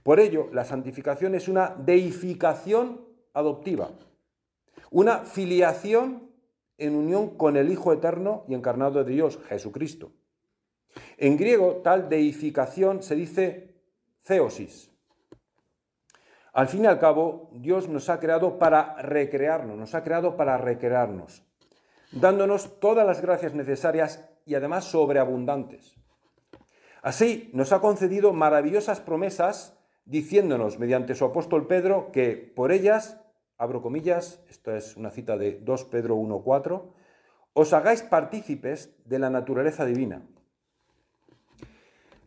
Por ello, la santificación es una deificación adoptiva, una filiación en unión con el Hijo eterno y encarnado de Dios, Jesucristo. En griego, tal deificación se dice theosis. Al fin y al cabo, Dios nos ha creado para recrearnos, nos ha creado para recrearnos dándonos todas las gracias necesarias y además sobreabundantes. Así nos ha concedido maravillosas promesas diciéndonos mediante su apóstol Pedro que por ellas, abro comillas, esta es una cita de 2 Pedro 1.4, os hagáis partícipes de la naturaleza divina.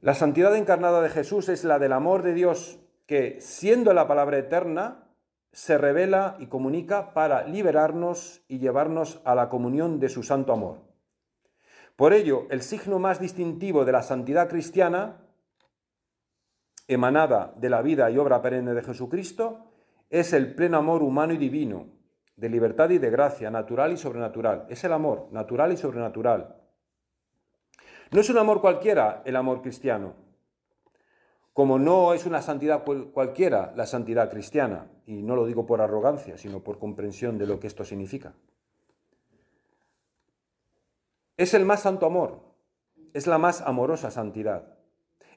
La santidad encarnada de Jesús es la del amor de Dios que, siendo la palabra eterna, se revela y comunica para liberarnos y llevarnos a la comunión de su santo amor. Por ello, el signo más distintivo de la santidad cristiana, emanada de la vida y obra perenne de Jesucristo, es el pleno amor humano y divino, de libertad y de gracia, natural y sobrenatural. Es el amor, natural y sobrenatural. No es un amor cualquiera el amor cristiano, como no es una santidad cualquiera la santidad cristiana, y no lo digo por arrogancia, sino por comprensión de lo que esto significa. Es el más santo amor, es la más amorosa santidad.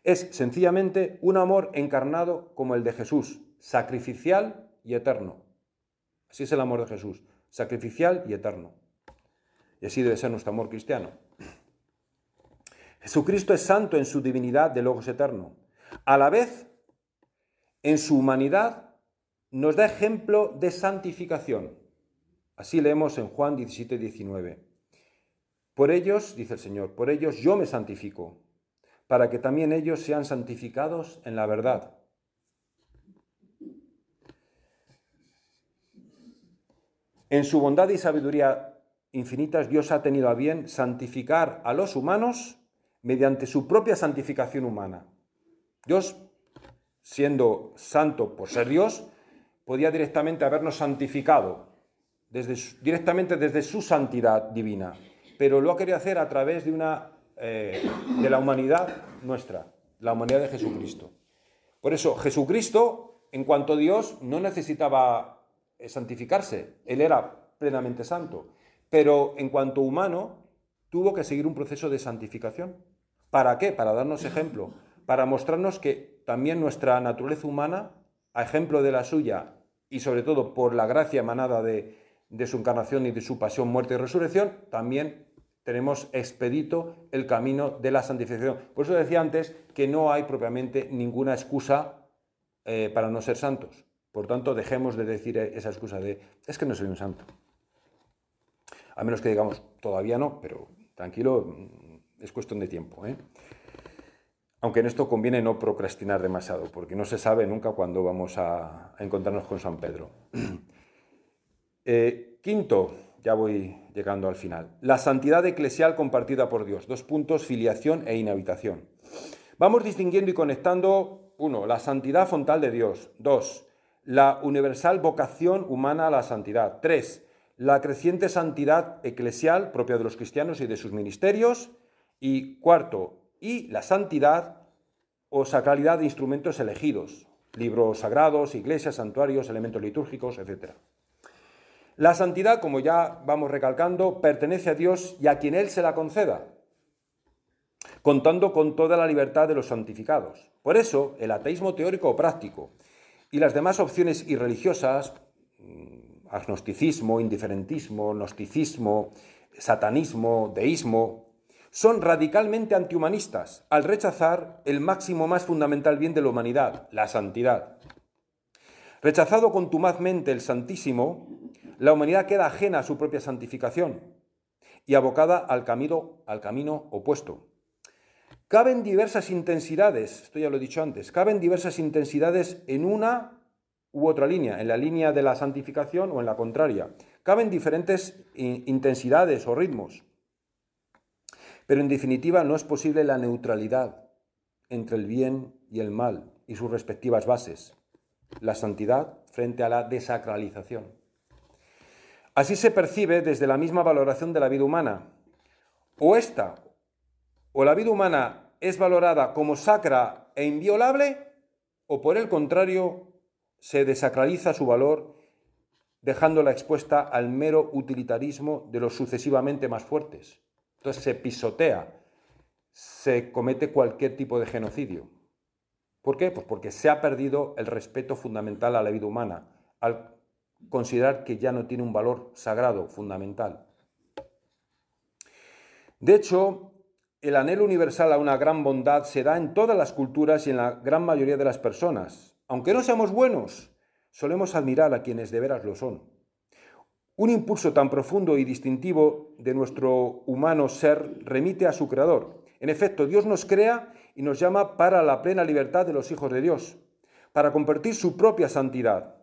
Es sencillamente un amor encarnado como el de Jesús, sacrificial y eterno. Así es el amor de Jesús, sacrificial y eterno. Y así debe ser nuestro amor cristiano. Jesucristo es santo en su divinidad de Logos eterno a la vez, en su humanidad, nos da ejemplo de santificación. Así leemos en Juan 17, 19. Por ellos, dice el Señor, por ellos yo me santifico, para que también ellos sean santificados en la verdad. En su bondad y sabiduría infinitas, Dios ha tenido a bien santificar a los humanos mediante su propia santificación humana. Dios, siendo santo por ser Dios, podía directamente habernos santificado, desde, directamente desde su santidad divina, pero lo ha querido hacer a través de, una, eh, de la humanidad nuestra, la humanidad de Jesucristo. Por eso, Jesucristo, en cuanto Dios, no necesitaba eh, santificarse, Él era plenamente santo, pero en cuanto humano, tuvo que seguir un proceso de santificación. ¿Para qué? Para darnos ejemplo para mostrarnos que también nuestra naturaleza humana, a ejemplo de la suya y sobre todo por la gracia emanada de, su encarnación y de su pasión, muerte y resurrección, también tenemos expedito el camino de la santificación. Por eso decía antes que no hay propiamente ninguna excusa eh, para no ser santos. Por tanto, dejemos de decir esa excusa de es que no soy un santo. A menos que digamos, todavía no, pero tranquilo, es cuestión de tiempo. ¿eh? Aunque en esto conviene no procrastinar demasiado, porque no se sabe nunca cuándo vamos a, encontrarnos con San Pedro. [CLEARS THROAT] Eh, quinto, ya voy llegando al final. La santidad eclesial compartida por Dios. Dos puntos, filiación e inhabitación. Vamos distinguiendo y conectando, uno, la santidad frontal de Dios. Dos, la universal vocación humana a la santidad. Tres, la creciente santidad eclesial propia de los cristianos y de sus ministerios. Y cuarto, y la santidad o sacralidad de instrumentos elegidos, libros sagrados, iglesias, santuarios, elementos litúrgicos, etc. La santidad, como ya vamos recalcando, pertenece a Dios y a quien Él se la conceda, contando con toda la libertad de los santificados. Por eso, el ateísmo teórico o práctico y las demás opciones irreligiosas, mm, agnosticismo, indiferentismo, gnosticismo, satanismo, deísmo, son radicalmente antihumanistas al rechazar el máximo más fundamental bien de la humanidad, la santidad. Rechazado contumazmente el Santísimo, la humanidad queda ajena a su propia santificación y abocada al camino, al camino opuesto. Caben diversas intensidades, esto ya lo he dicho antes, caben diversas intensidades en una u otra línea, en la línea de la santificación o en la contraria. Caben diferentes intensidades o ritmos. Pero en definitiva no es posible la neutralidad entre el bien y el mal y sus respectivas bases. La santidad frente a la desacralización. Así se percibe desde la misma valoración de la vida humana. O esta, o la vida humana es valorada como sacra e inviolable, o por el contrario, se desacraliza su valor dejándola expuesta al mero utilitarismo de los sucesivamente más fuertes. Entonces se pisotea, se comete cualquier tipo de genocidio. ¿Por qué? Pues porque se ha perdido el respeto fundamental a la vida humana, al considerar que ya no tiene un valor sagrado, fundamental. De hecho, el anhelo universal a una gran bondad se da en todas las culturas y en la gran mayoría de las personas. Aunque no seamos buenos, solemos admirar a quienes de veras lo son. Un impulso tan profundo y distintivo de nuestro humano ser remite a su creador. En efecto, Dios nos crea y nos llama para la plena libertad de los hijos de Dios, para compartir su propia santidad.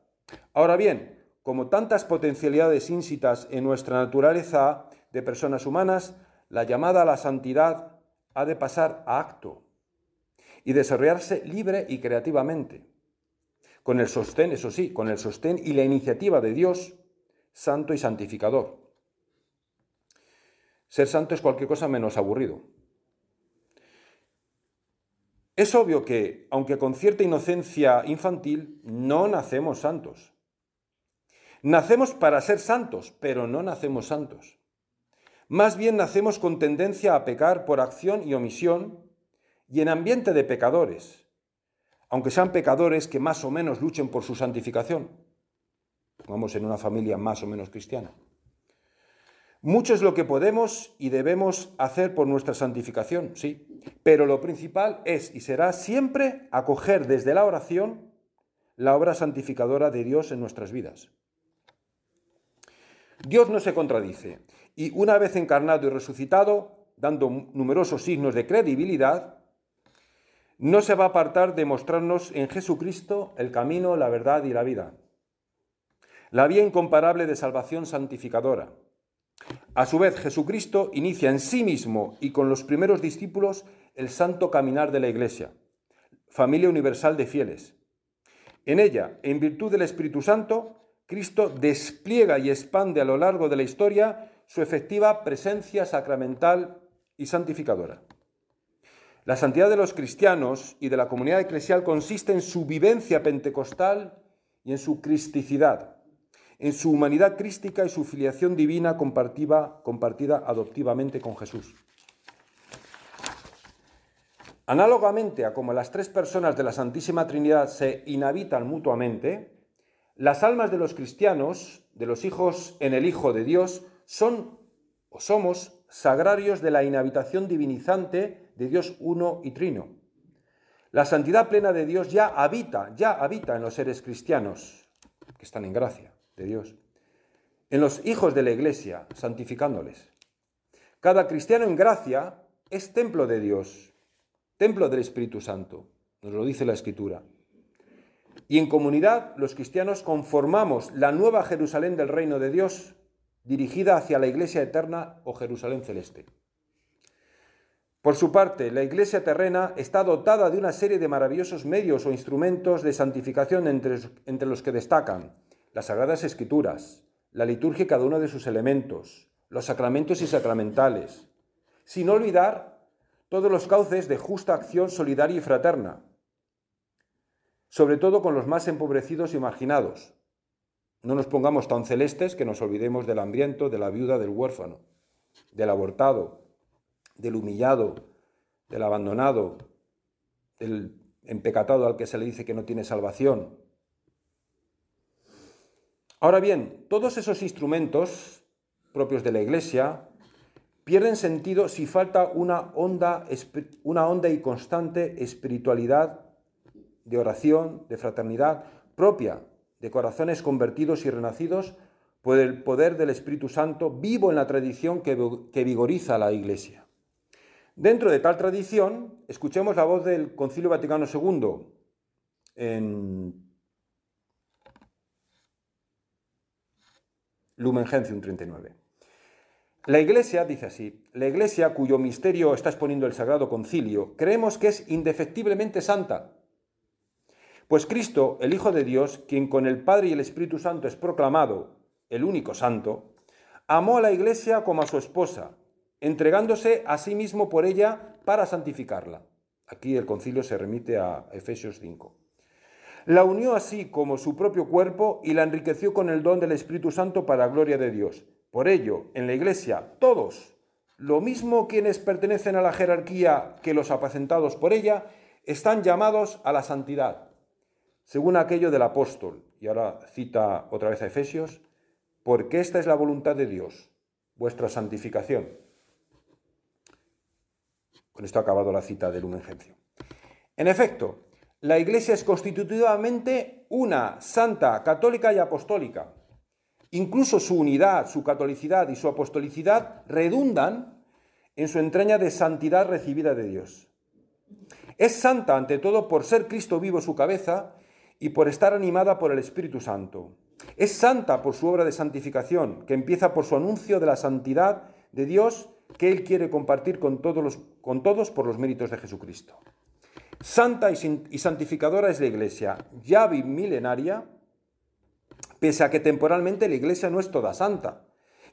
Ahora bien, como tantas potencialidades ínsitas en nuestra naturaleza de personas humanas, la llamada a la santidad ha de pasar a acto y desarrollarse libre y creativamente, con el sostén, eso sí, con el sostén y la iniciativa de Dios, santo y santificador. Ser santo es cualquier cosa menos aburrido. Es obvio que, aunque con cierta inocencia infantil, no nacemos santos. Nacemos para ser santos, pero no nacemos santos. Más bien nacemos con tendencia a pecar por acción y omisión y en ambiente de pecadores, aunque sean pecadores que más o menos luchen por su santificación. Vamos en una familia más o menos cristiana. Mucho es lo que podemos y debemos hacer por nuestra santificación, sí, pero lo principal es y será siempre acoger desde la oración la obra santificadora de Dios en nuestras vidas. Dios no se contradice y una vez encarnado y resucitado, dando numerosos signos de credibilidad, no se va a apartar de mostrarnos en Jesucristo el camino, la verdad y la vida. La vía incomparable de salvación santificadora. A su vez, Jesucristo inicia en sí mismo y con los primeros discípulos el santo caminar de la Iglesia, familia universal de fieles. En ella, en virtud del Espíritu Santo, Cristo despliega y expande a lo largo de la historia su efectiva presencia sacramental y santificadora. La santidad de los cristianos y de la comunidad eclesial consiste en su vivencia pentecostal y en su cristicidad, en su humanidad crística y su filiación divina compartida, compartida adoptivamente con Jesús. Análogamente a como las tres personas de la Santísima Trinidad se inhabitan mutuamente, las almas de los cristianos, de los hijos en el Hijo de Dios, son o somos sagrarios de la inhabitación divinizante de Dios uno y trino. La santidad plena de Dios ya habita, ya habita en los seres cristianos, que están en gracia de Dios, en los hijos de la Iglesia, santificándoles. Cada cristiano en gracia es templo de Dios, templo del Espíritu Santo, nos lo dice la Escritura. Y en comunidad los cristianos conformamos la nueva Jerusalén del reino de Dios, dirigida hacia la iglesia eterna o Jerusalén celeste. Por su parte, la iglesia terrena está dotada de una serie de maravillosos medios o instrumentos de santificación entre, entre los que destacan las sagradas escrituras, la liturgia y cada uno de sus elementos, los sacramentos y sacramentales, sin olvidar todos los cauces de justa acción solidaria y fraterna, sobre todo con los más empobrecidos y marginados. No nos pongamos tan celestes que nos olvidemos del hambriento, de la viuda, del huérfano, del abortado, del humillado, del abandonado, del empecatado al que se le dice que no tiene salvación. Ahora bien, todos esos instrumentos propios de la Iglesia pierden sentido si falta una honda, y constante espiritualidad de oración, de fraternidad propia de corazones convertidos y renacidos por el poder del Espíritu Santo vivo en la tradición que, que vigoriza la Iglesia. Dentro de tal tradición, escuchemos la voz del Concilio Vaticano II en Lumen Gentium 39. La Iglesia, dice así, la Iglesia cuyo misterio está exponiendo el Sagrado Concilio, creemos que es indefectiblemente santa. Pues Cristo, el Hijo de Dios, quien con el Padre y el Espíritu Santo es proclamado el único santo, amó a la Iglesia como a su esposa, entregándose a sí mismo por ella para santificarla. Aquí el concilio se remite a Efesios 5. La unió así como su propio cuerpo y la enriqueció con el don del Espíritu Santo para gloria de Dios por ello, en la Iglesia, todos, lo mismo quienes pertenecen a la jerarquía que los apacentados por ella, están llamados a la santidad, según aquello del apóstol. Y ahora cita otra vez a Efesios, porque esta es la voluntad de Dios, vuestra santificación. Con esto ha acabado la cita del Lumen En efecto, la Iglesia es constitutivamente una santa, católica y apostólica Incluso su unidad, su catolicidad y su apostolicidad redundan en su entraña de santidad recibida de Dios. Es santa ante todo por ser Cristo vivo su cabeza y por estar animada por el Espíritu Santo. Es santa por su obra de santificación, que empieza por su anuncio de la santidad de Dios que Él quiere compartir con todos, con todos por los méritos de Jesucristo. Santa y santificadora es la Iglesia, llave milenaria, pese a que temporalmente la Iglesia no es toda santa,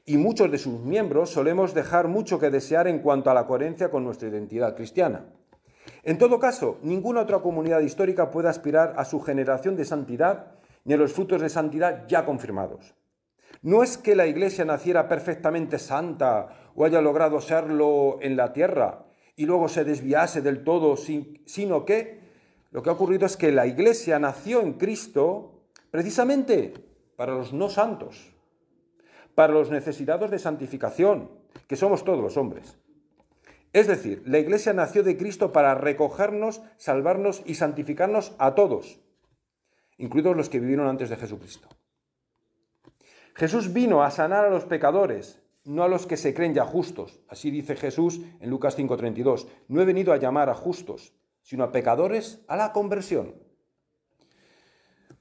y muchos de sus miembros solemos dejar mucho que desear en cuanto a la coherencia con nuestra identidad cristiana. En todo caso, ninguna otra comunidad histórica puede aspirar a su generación de santidad ni a los frutos de santidad ya confirmados. No es que la Iglesia naciera perfectamente santa o haya logrado serlo en la tierra y luego se desviase del todo, sino que lo que ha ocurrido es que la Iglesia nació en Cristo precisamente para los no santos, para los necesitados de santificación, que somos todos los hombres. Es decir, la Iglesia nació de Cristo para recogernos, salvarnos y santificarnos a todos, incluidos los que vivieron antes de Jesucristo. Jesús vino a sanar a los pecadores, no a los que se creen ya justos. Así dice Jesús en Lucas 5:32. No he venido a llamar a justos, sino a pecadores a la conversión.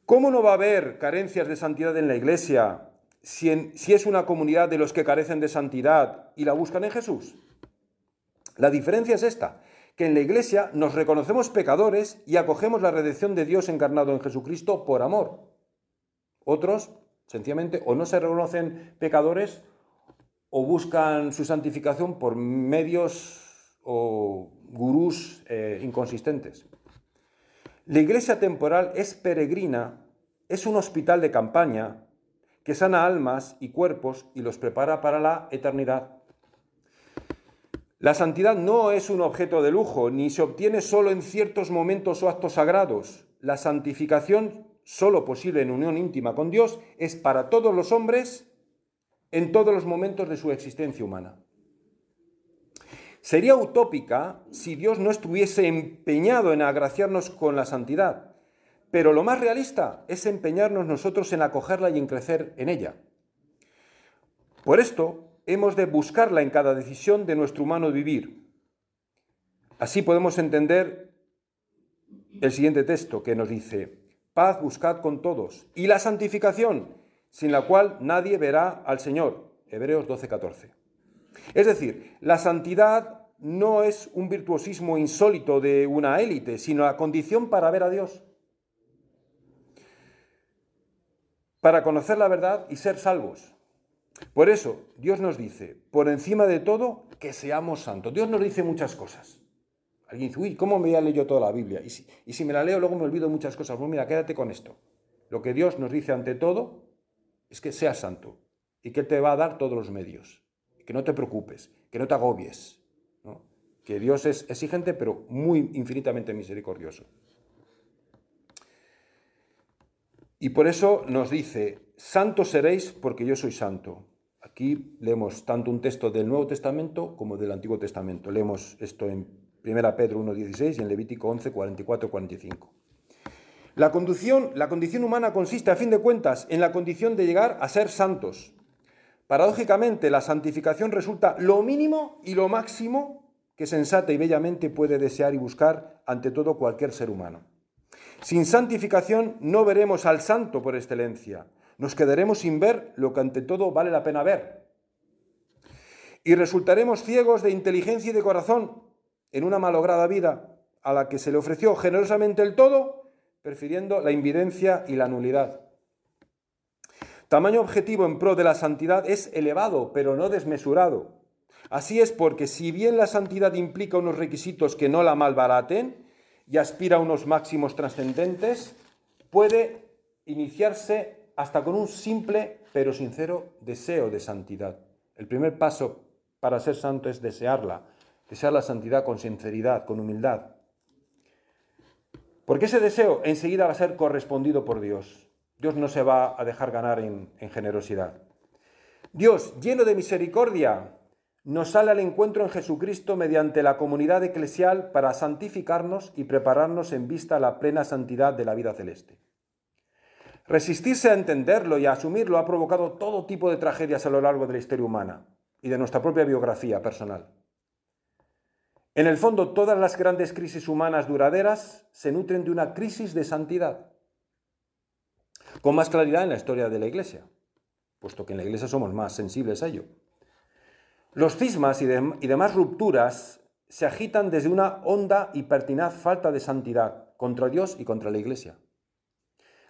¿Cómo no va a haber carencias de santidad en la iglesia si, es una comunidad de los que carecen de santidad y la buscan en Jesús? La diferencia es esta, que en la iglesia nos reconocemos pecadores y acogemos la redención de Dios encarnado en Jesucristo por amor. Otros, sencillamente, o no se reconocen pecadores o buscan su santificación por medios o gurús eh, inconsistentes. La iglesia temporal es peregrina, es un hospital de campaña que sana almas y cuerpos y los prepara para la eternidad. La santidad no es un objeto de lujo, ni se obtiene solo en ciertos momentos o actos sagrados. La santificación, solo posible en unión íntima con Dios, es para todos los hombres en todos los momentos de su existencia humana. Sería utópica si Dios no estuviese empeñado en agraciarnos con la santidad, pero lo más realista es empeñarnos nosotros en acogerla y en crecer en ella. Por esto, hemos de buscarla en cada decisión de nuestro humano vivir. Así podemos entender el siguiente texto que nos dice, paz buscad con todos, y la santificación, sin la cual nadie verá al Señor. Hebreos 12:14. Es decir, la santidad no es un virtuosismo insólito de una élite, sino la condición para ver a Dios, para conocer la verdad y ser salvos. Por eso, Dios nos dice, por encima de todo, que seamos santos. Dios nos dice muchas cosas. Alguien dice, uy, ¿cómo me voy a leer yo toda la Biblia? Y si, y si me la leo, luego me olvido muchas cosas. Pues mira, quédate con esto. Lo que Dios nos dice ante todo es que seas santo y que Él te va a dar todos los medios que no te preocupes, que no te agobies, que Dios es exigente pero muy infinitamente misericordioso. Y por eso nos dice, santos seréis porque yo soy santo. Aquí leemos tanto un texto del Nuevo Testamento como del Antiguo Testamento. Leemos esto en 1 Pedro 1.16 y en Levítico 11, 44, 45. La condición, la condición humana consiste, a fin de cuentas, en la condición de llegar a ser santos. Paradójicamente, la santificación resulta lo mínimo y lo máximo que sensata y bellamente puede desear y buscar ante todo cualquier ser humano. Sin santificación no veremos al santo por excelencia, nos quedaremos sin ver lo que ante todo vale la pena ver. Y resultaremos ciegos de inteligencia y de corazón en una malograda vida a la que se le ofreció generosamente el todo, prefiriendo la invidencia y la nulidad. Tamaño objetivo en pro de la santidad es elevado, pero no desmesurado. Así es porque si bien la santidad implica unos requisitos que no la malbaraten y aspira a unos máximos trascendentes, puede iniciarse hasta con un simple pero sincero deseo de santidad. El primer paso para ser santo es desearla, desear la santidad con sinceridad, con humildad. Porque ese deseo enseguida va a ser correspondido por Dios. Dios no se va a dejar ganar en, en generosidad. Dios, lleno de misericordia, nos sale al encuentro en Jesucristo mediante la comunidad eclesial para santificarnos y prepararnos en vista a la plena santidad de la vida celeste. Resistirse a entenderlo y a asumirlo ha provocado todo tipo de tragedias a lo largo de la historia humana y de nuestra propia biografía personal. En el fondo, todas las grandes crisis humanas duraderas se nutren de una crisis de santidad, con más claridad en la historia de la Iglesia, puesto que en la Iglesia somos más sensibles a ello. Los cismas y, demás rupturas se agitan desde una honda y pertinaz falta de santidad contra Dios y contra la Iglesia.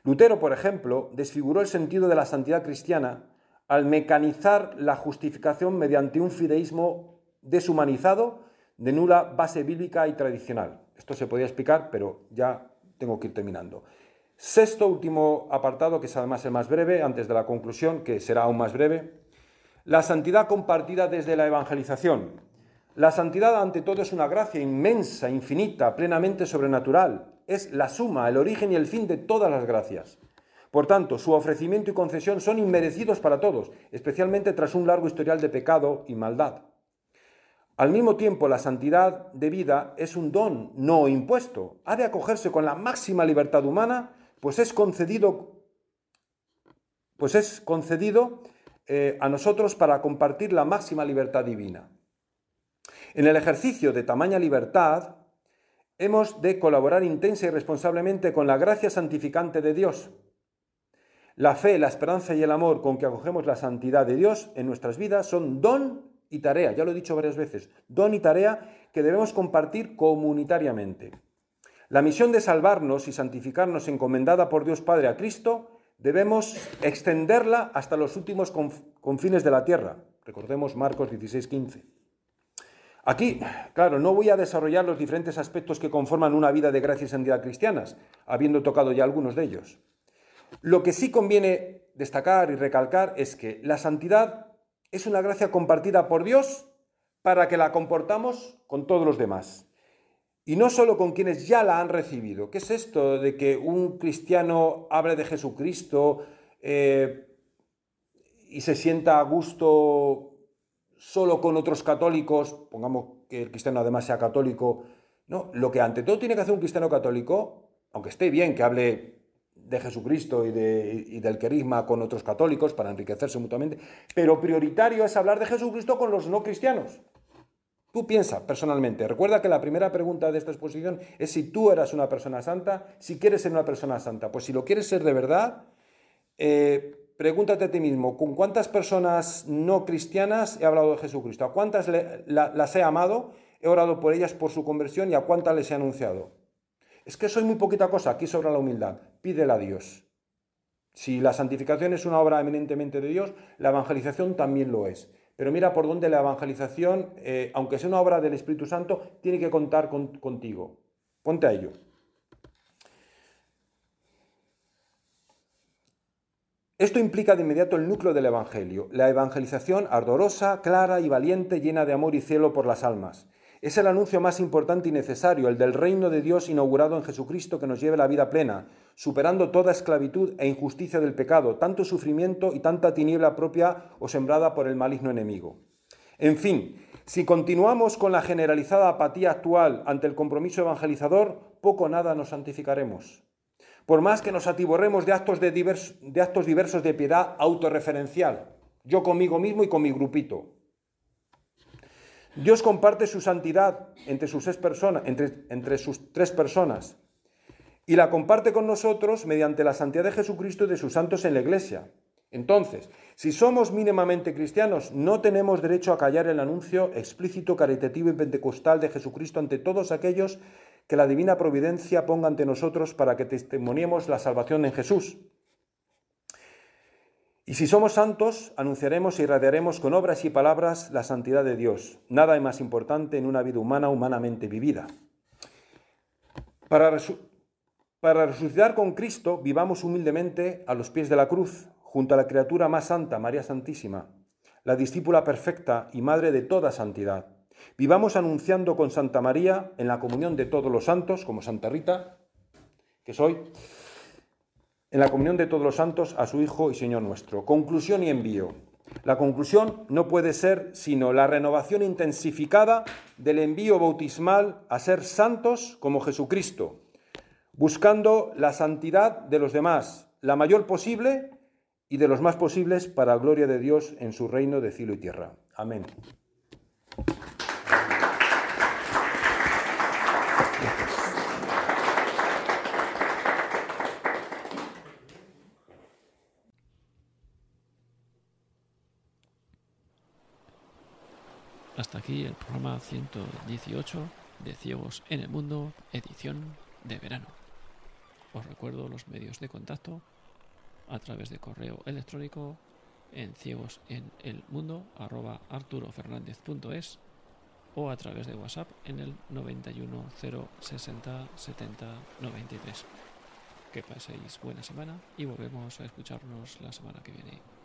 Lutero, por ejemplo, desfiguró el sentido de la santidad cristiana al mecanizar la justificación mediante un fideísmo deshumanizado de nula base bíblica y tradicional. Esto se podía explicar, pero ya tengo que ir terminando. Sexto, último apartado, que es además el más breve, antes de la conclusión, que será aún más breve. La santidad compartida desde la evangelización. La santidad, ante todo, es una gracia inmensa, infinita, plenamente sobrenatural, es la suma, el origen y el fin de todas las gracias. Por tanto, su ofrecimiento y concesión son inmerecidos para todos, especialmente tras un largo historial de pecado y maldad. Al mismo tiempo, la santidad de vida es un don no impuesto. Ha de acogerse con la máxima libertad humana, pues es concedido, pues es concedido eh, a nosotros para compartir la máxima libertad divina. En el ejercicio de tamaña libertad, hemos de colaborar intensa y responsablemente con la gracia santificante de Dios. La fe, la esperanza y el amor con que acogemos la santidad de Dios en nuestras vidas son don y tarea, ya lo he dicho varias veces, don y tarea que debemos compartir comunitariamente. La misión de salvarnos y santificarnos encomendada por Dios Padre a Cristo, debemos extenderla hasta los últimos confines de la tierra. Recordemos Marcos 16:15. Aquí, claro, no voy a desarrollar los diferentes aspectos que conforman una vida de gracia y santidad cristianas, habiendo tocado ya algunos de ellos. Lo que sí conviene destacar y recalcar es que la santidad es una gracia compartida por Dios para que la comportamos con todos los demás. Y no solo con quienes ya la han recibido. ¿Qué es esto de que un cristiano hable de Jesucristo eh, y se sienta a gusto solo con otros católicos, pongamos que el cristiano además sea católico, no, lo que ante todo tiene que hacer un cristiano católico, aunque esté bien que hable de Jesucristo y, de, del querisma con otros católicos para enriquecerse mutuamente, pero prioritario es hablar de Jesucristo con los no cristianos. Tú piensa personalmente, recuerda que la primera pregunta de esta exposición es si tú eras una persona santa, si quieres ser una persona santa. Pues si lo quieres ser de verdad, eh, Pregúntate a ti mismo, ¿con cuántas personas no cristianas he hablado de Jesucristo? ¿A cuántas las he amado? He orado por ellas por su conversión y a cuántas les he anunciado. Es que soy muy poquita cosa, aquí sobra la humildad. Pídela a Dios. Si la santificación es una obra eminentemente de Dios, la evangelización también lo es. Pero mira por dónde la evangelización, eh, aunque sea una obra del Espíritu Santo, tiene que contar contigo. Ponte a ello. Esto implica de inmediato el núcleo del Evangelio, la evangelización ardorosa, clara y valiente, llena de amor y cielo por las almas. Es el anuncio más importante y necesario, el del reino de Dios inaugurado en Jesucristo que nos lleve la vida plena, superando toda esclavitud e injusticia del pecado, tanto sufrimiento y tanta tiniebla propia o sembrada por el maligno enemigo. En fin, si continuamos con la generalizada apatía actual ante el compromiso evangelizador, poco nada nos santificaremos. Por más que nos atiborremos de actos, de actos diversos de piedad autorreferencial, yo conmigo mismo y con mi grupito, Dios comparte su santidad entre sus, personas, entre, entre sus tres personas y la comparte con nosotros mediante la santidad de Jesucristo y de sus santos en la iglesia. Entonces, si somos mínimamente cristianos, no tenemos derecho a callar el anuncio explícito, caritativo y pentecostal de Jesucristo ante todos aquellos que la divina providencia ponga ante nosotros para que testimoniemos la salvación en Jesús. Y si somos santos, anunciaremos y irradiaremos con obras y palabras la santidad de Dios. Nada es más importante en una vida humana humanamente vivida. Para, para resucitar con Cristo, vivamos humildemente a los pies de la cruz, junto a la criatura más santa, María Santísima, la discípula perfecta y madre de toda santidad. Vivamos anunciando con Santa María en la comunión de todos los santos, como Santa Rita, que soy, en la comunión de todos los santos a su Hijo y Señor nuestro. Conclusión y envío. La conclusión no puede ser sino la renovación intensificada del envío bautismal a ser santos como Jesucristo, buscando la santidad de los demás, la mayor posible y de los más posibles para la gloria de Dios en su reino de cielo y tierra. Amén.
Hasta aquí el programa 118 de Ciegos en el Mundo, edición de verano. Os recuerdo los medios de contacto a través de correo electrónico en ciegos en el mundo o a través de WhatsApp en el 91 060 70 93. Que paséis buena semana y volvemos a escucharnos la semana que viene.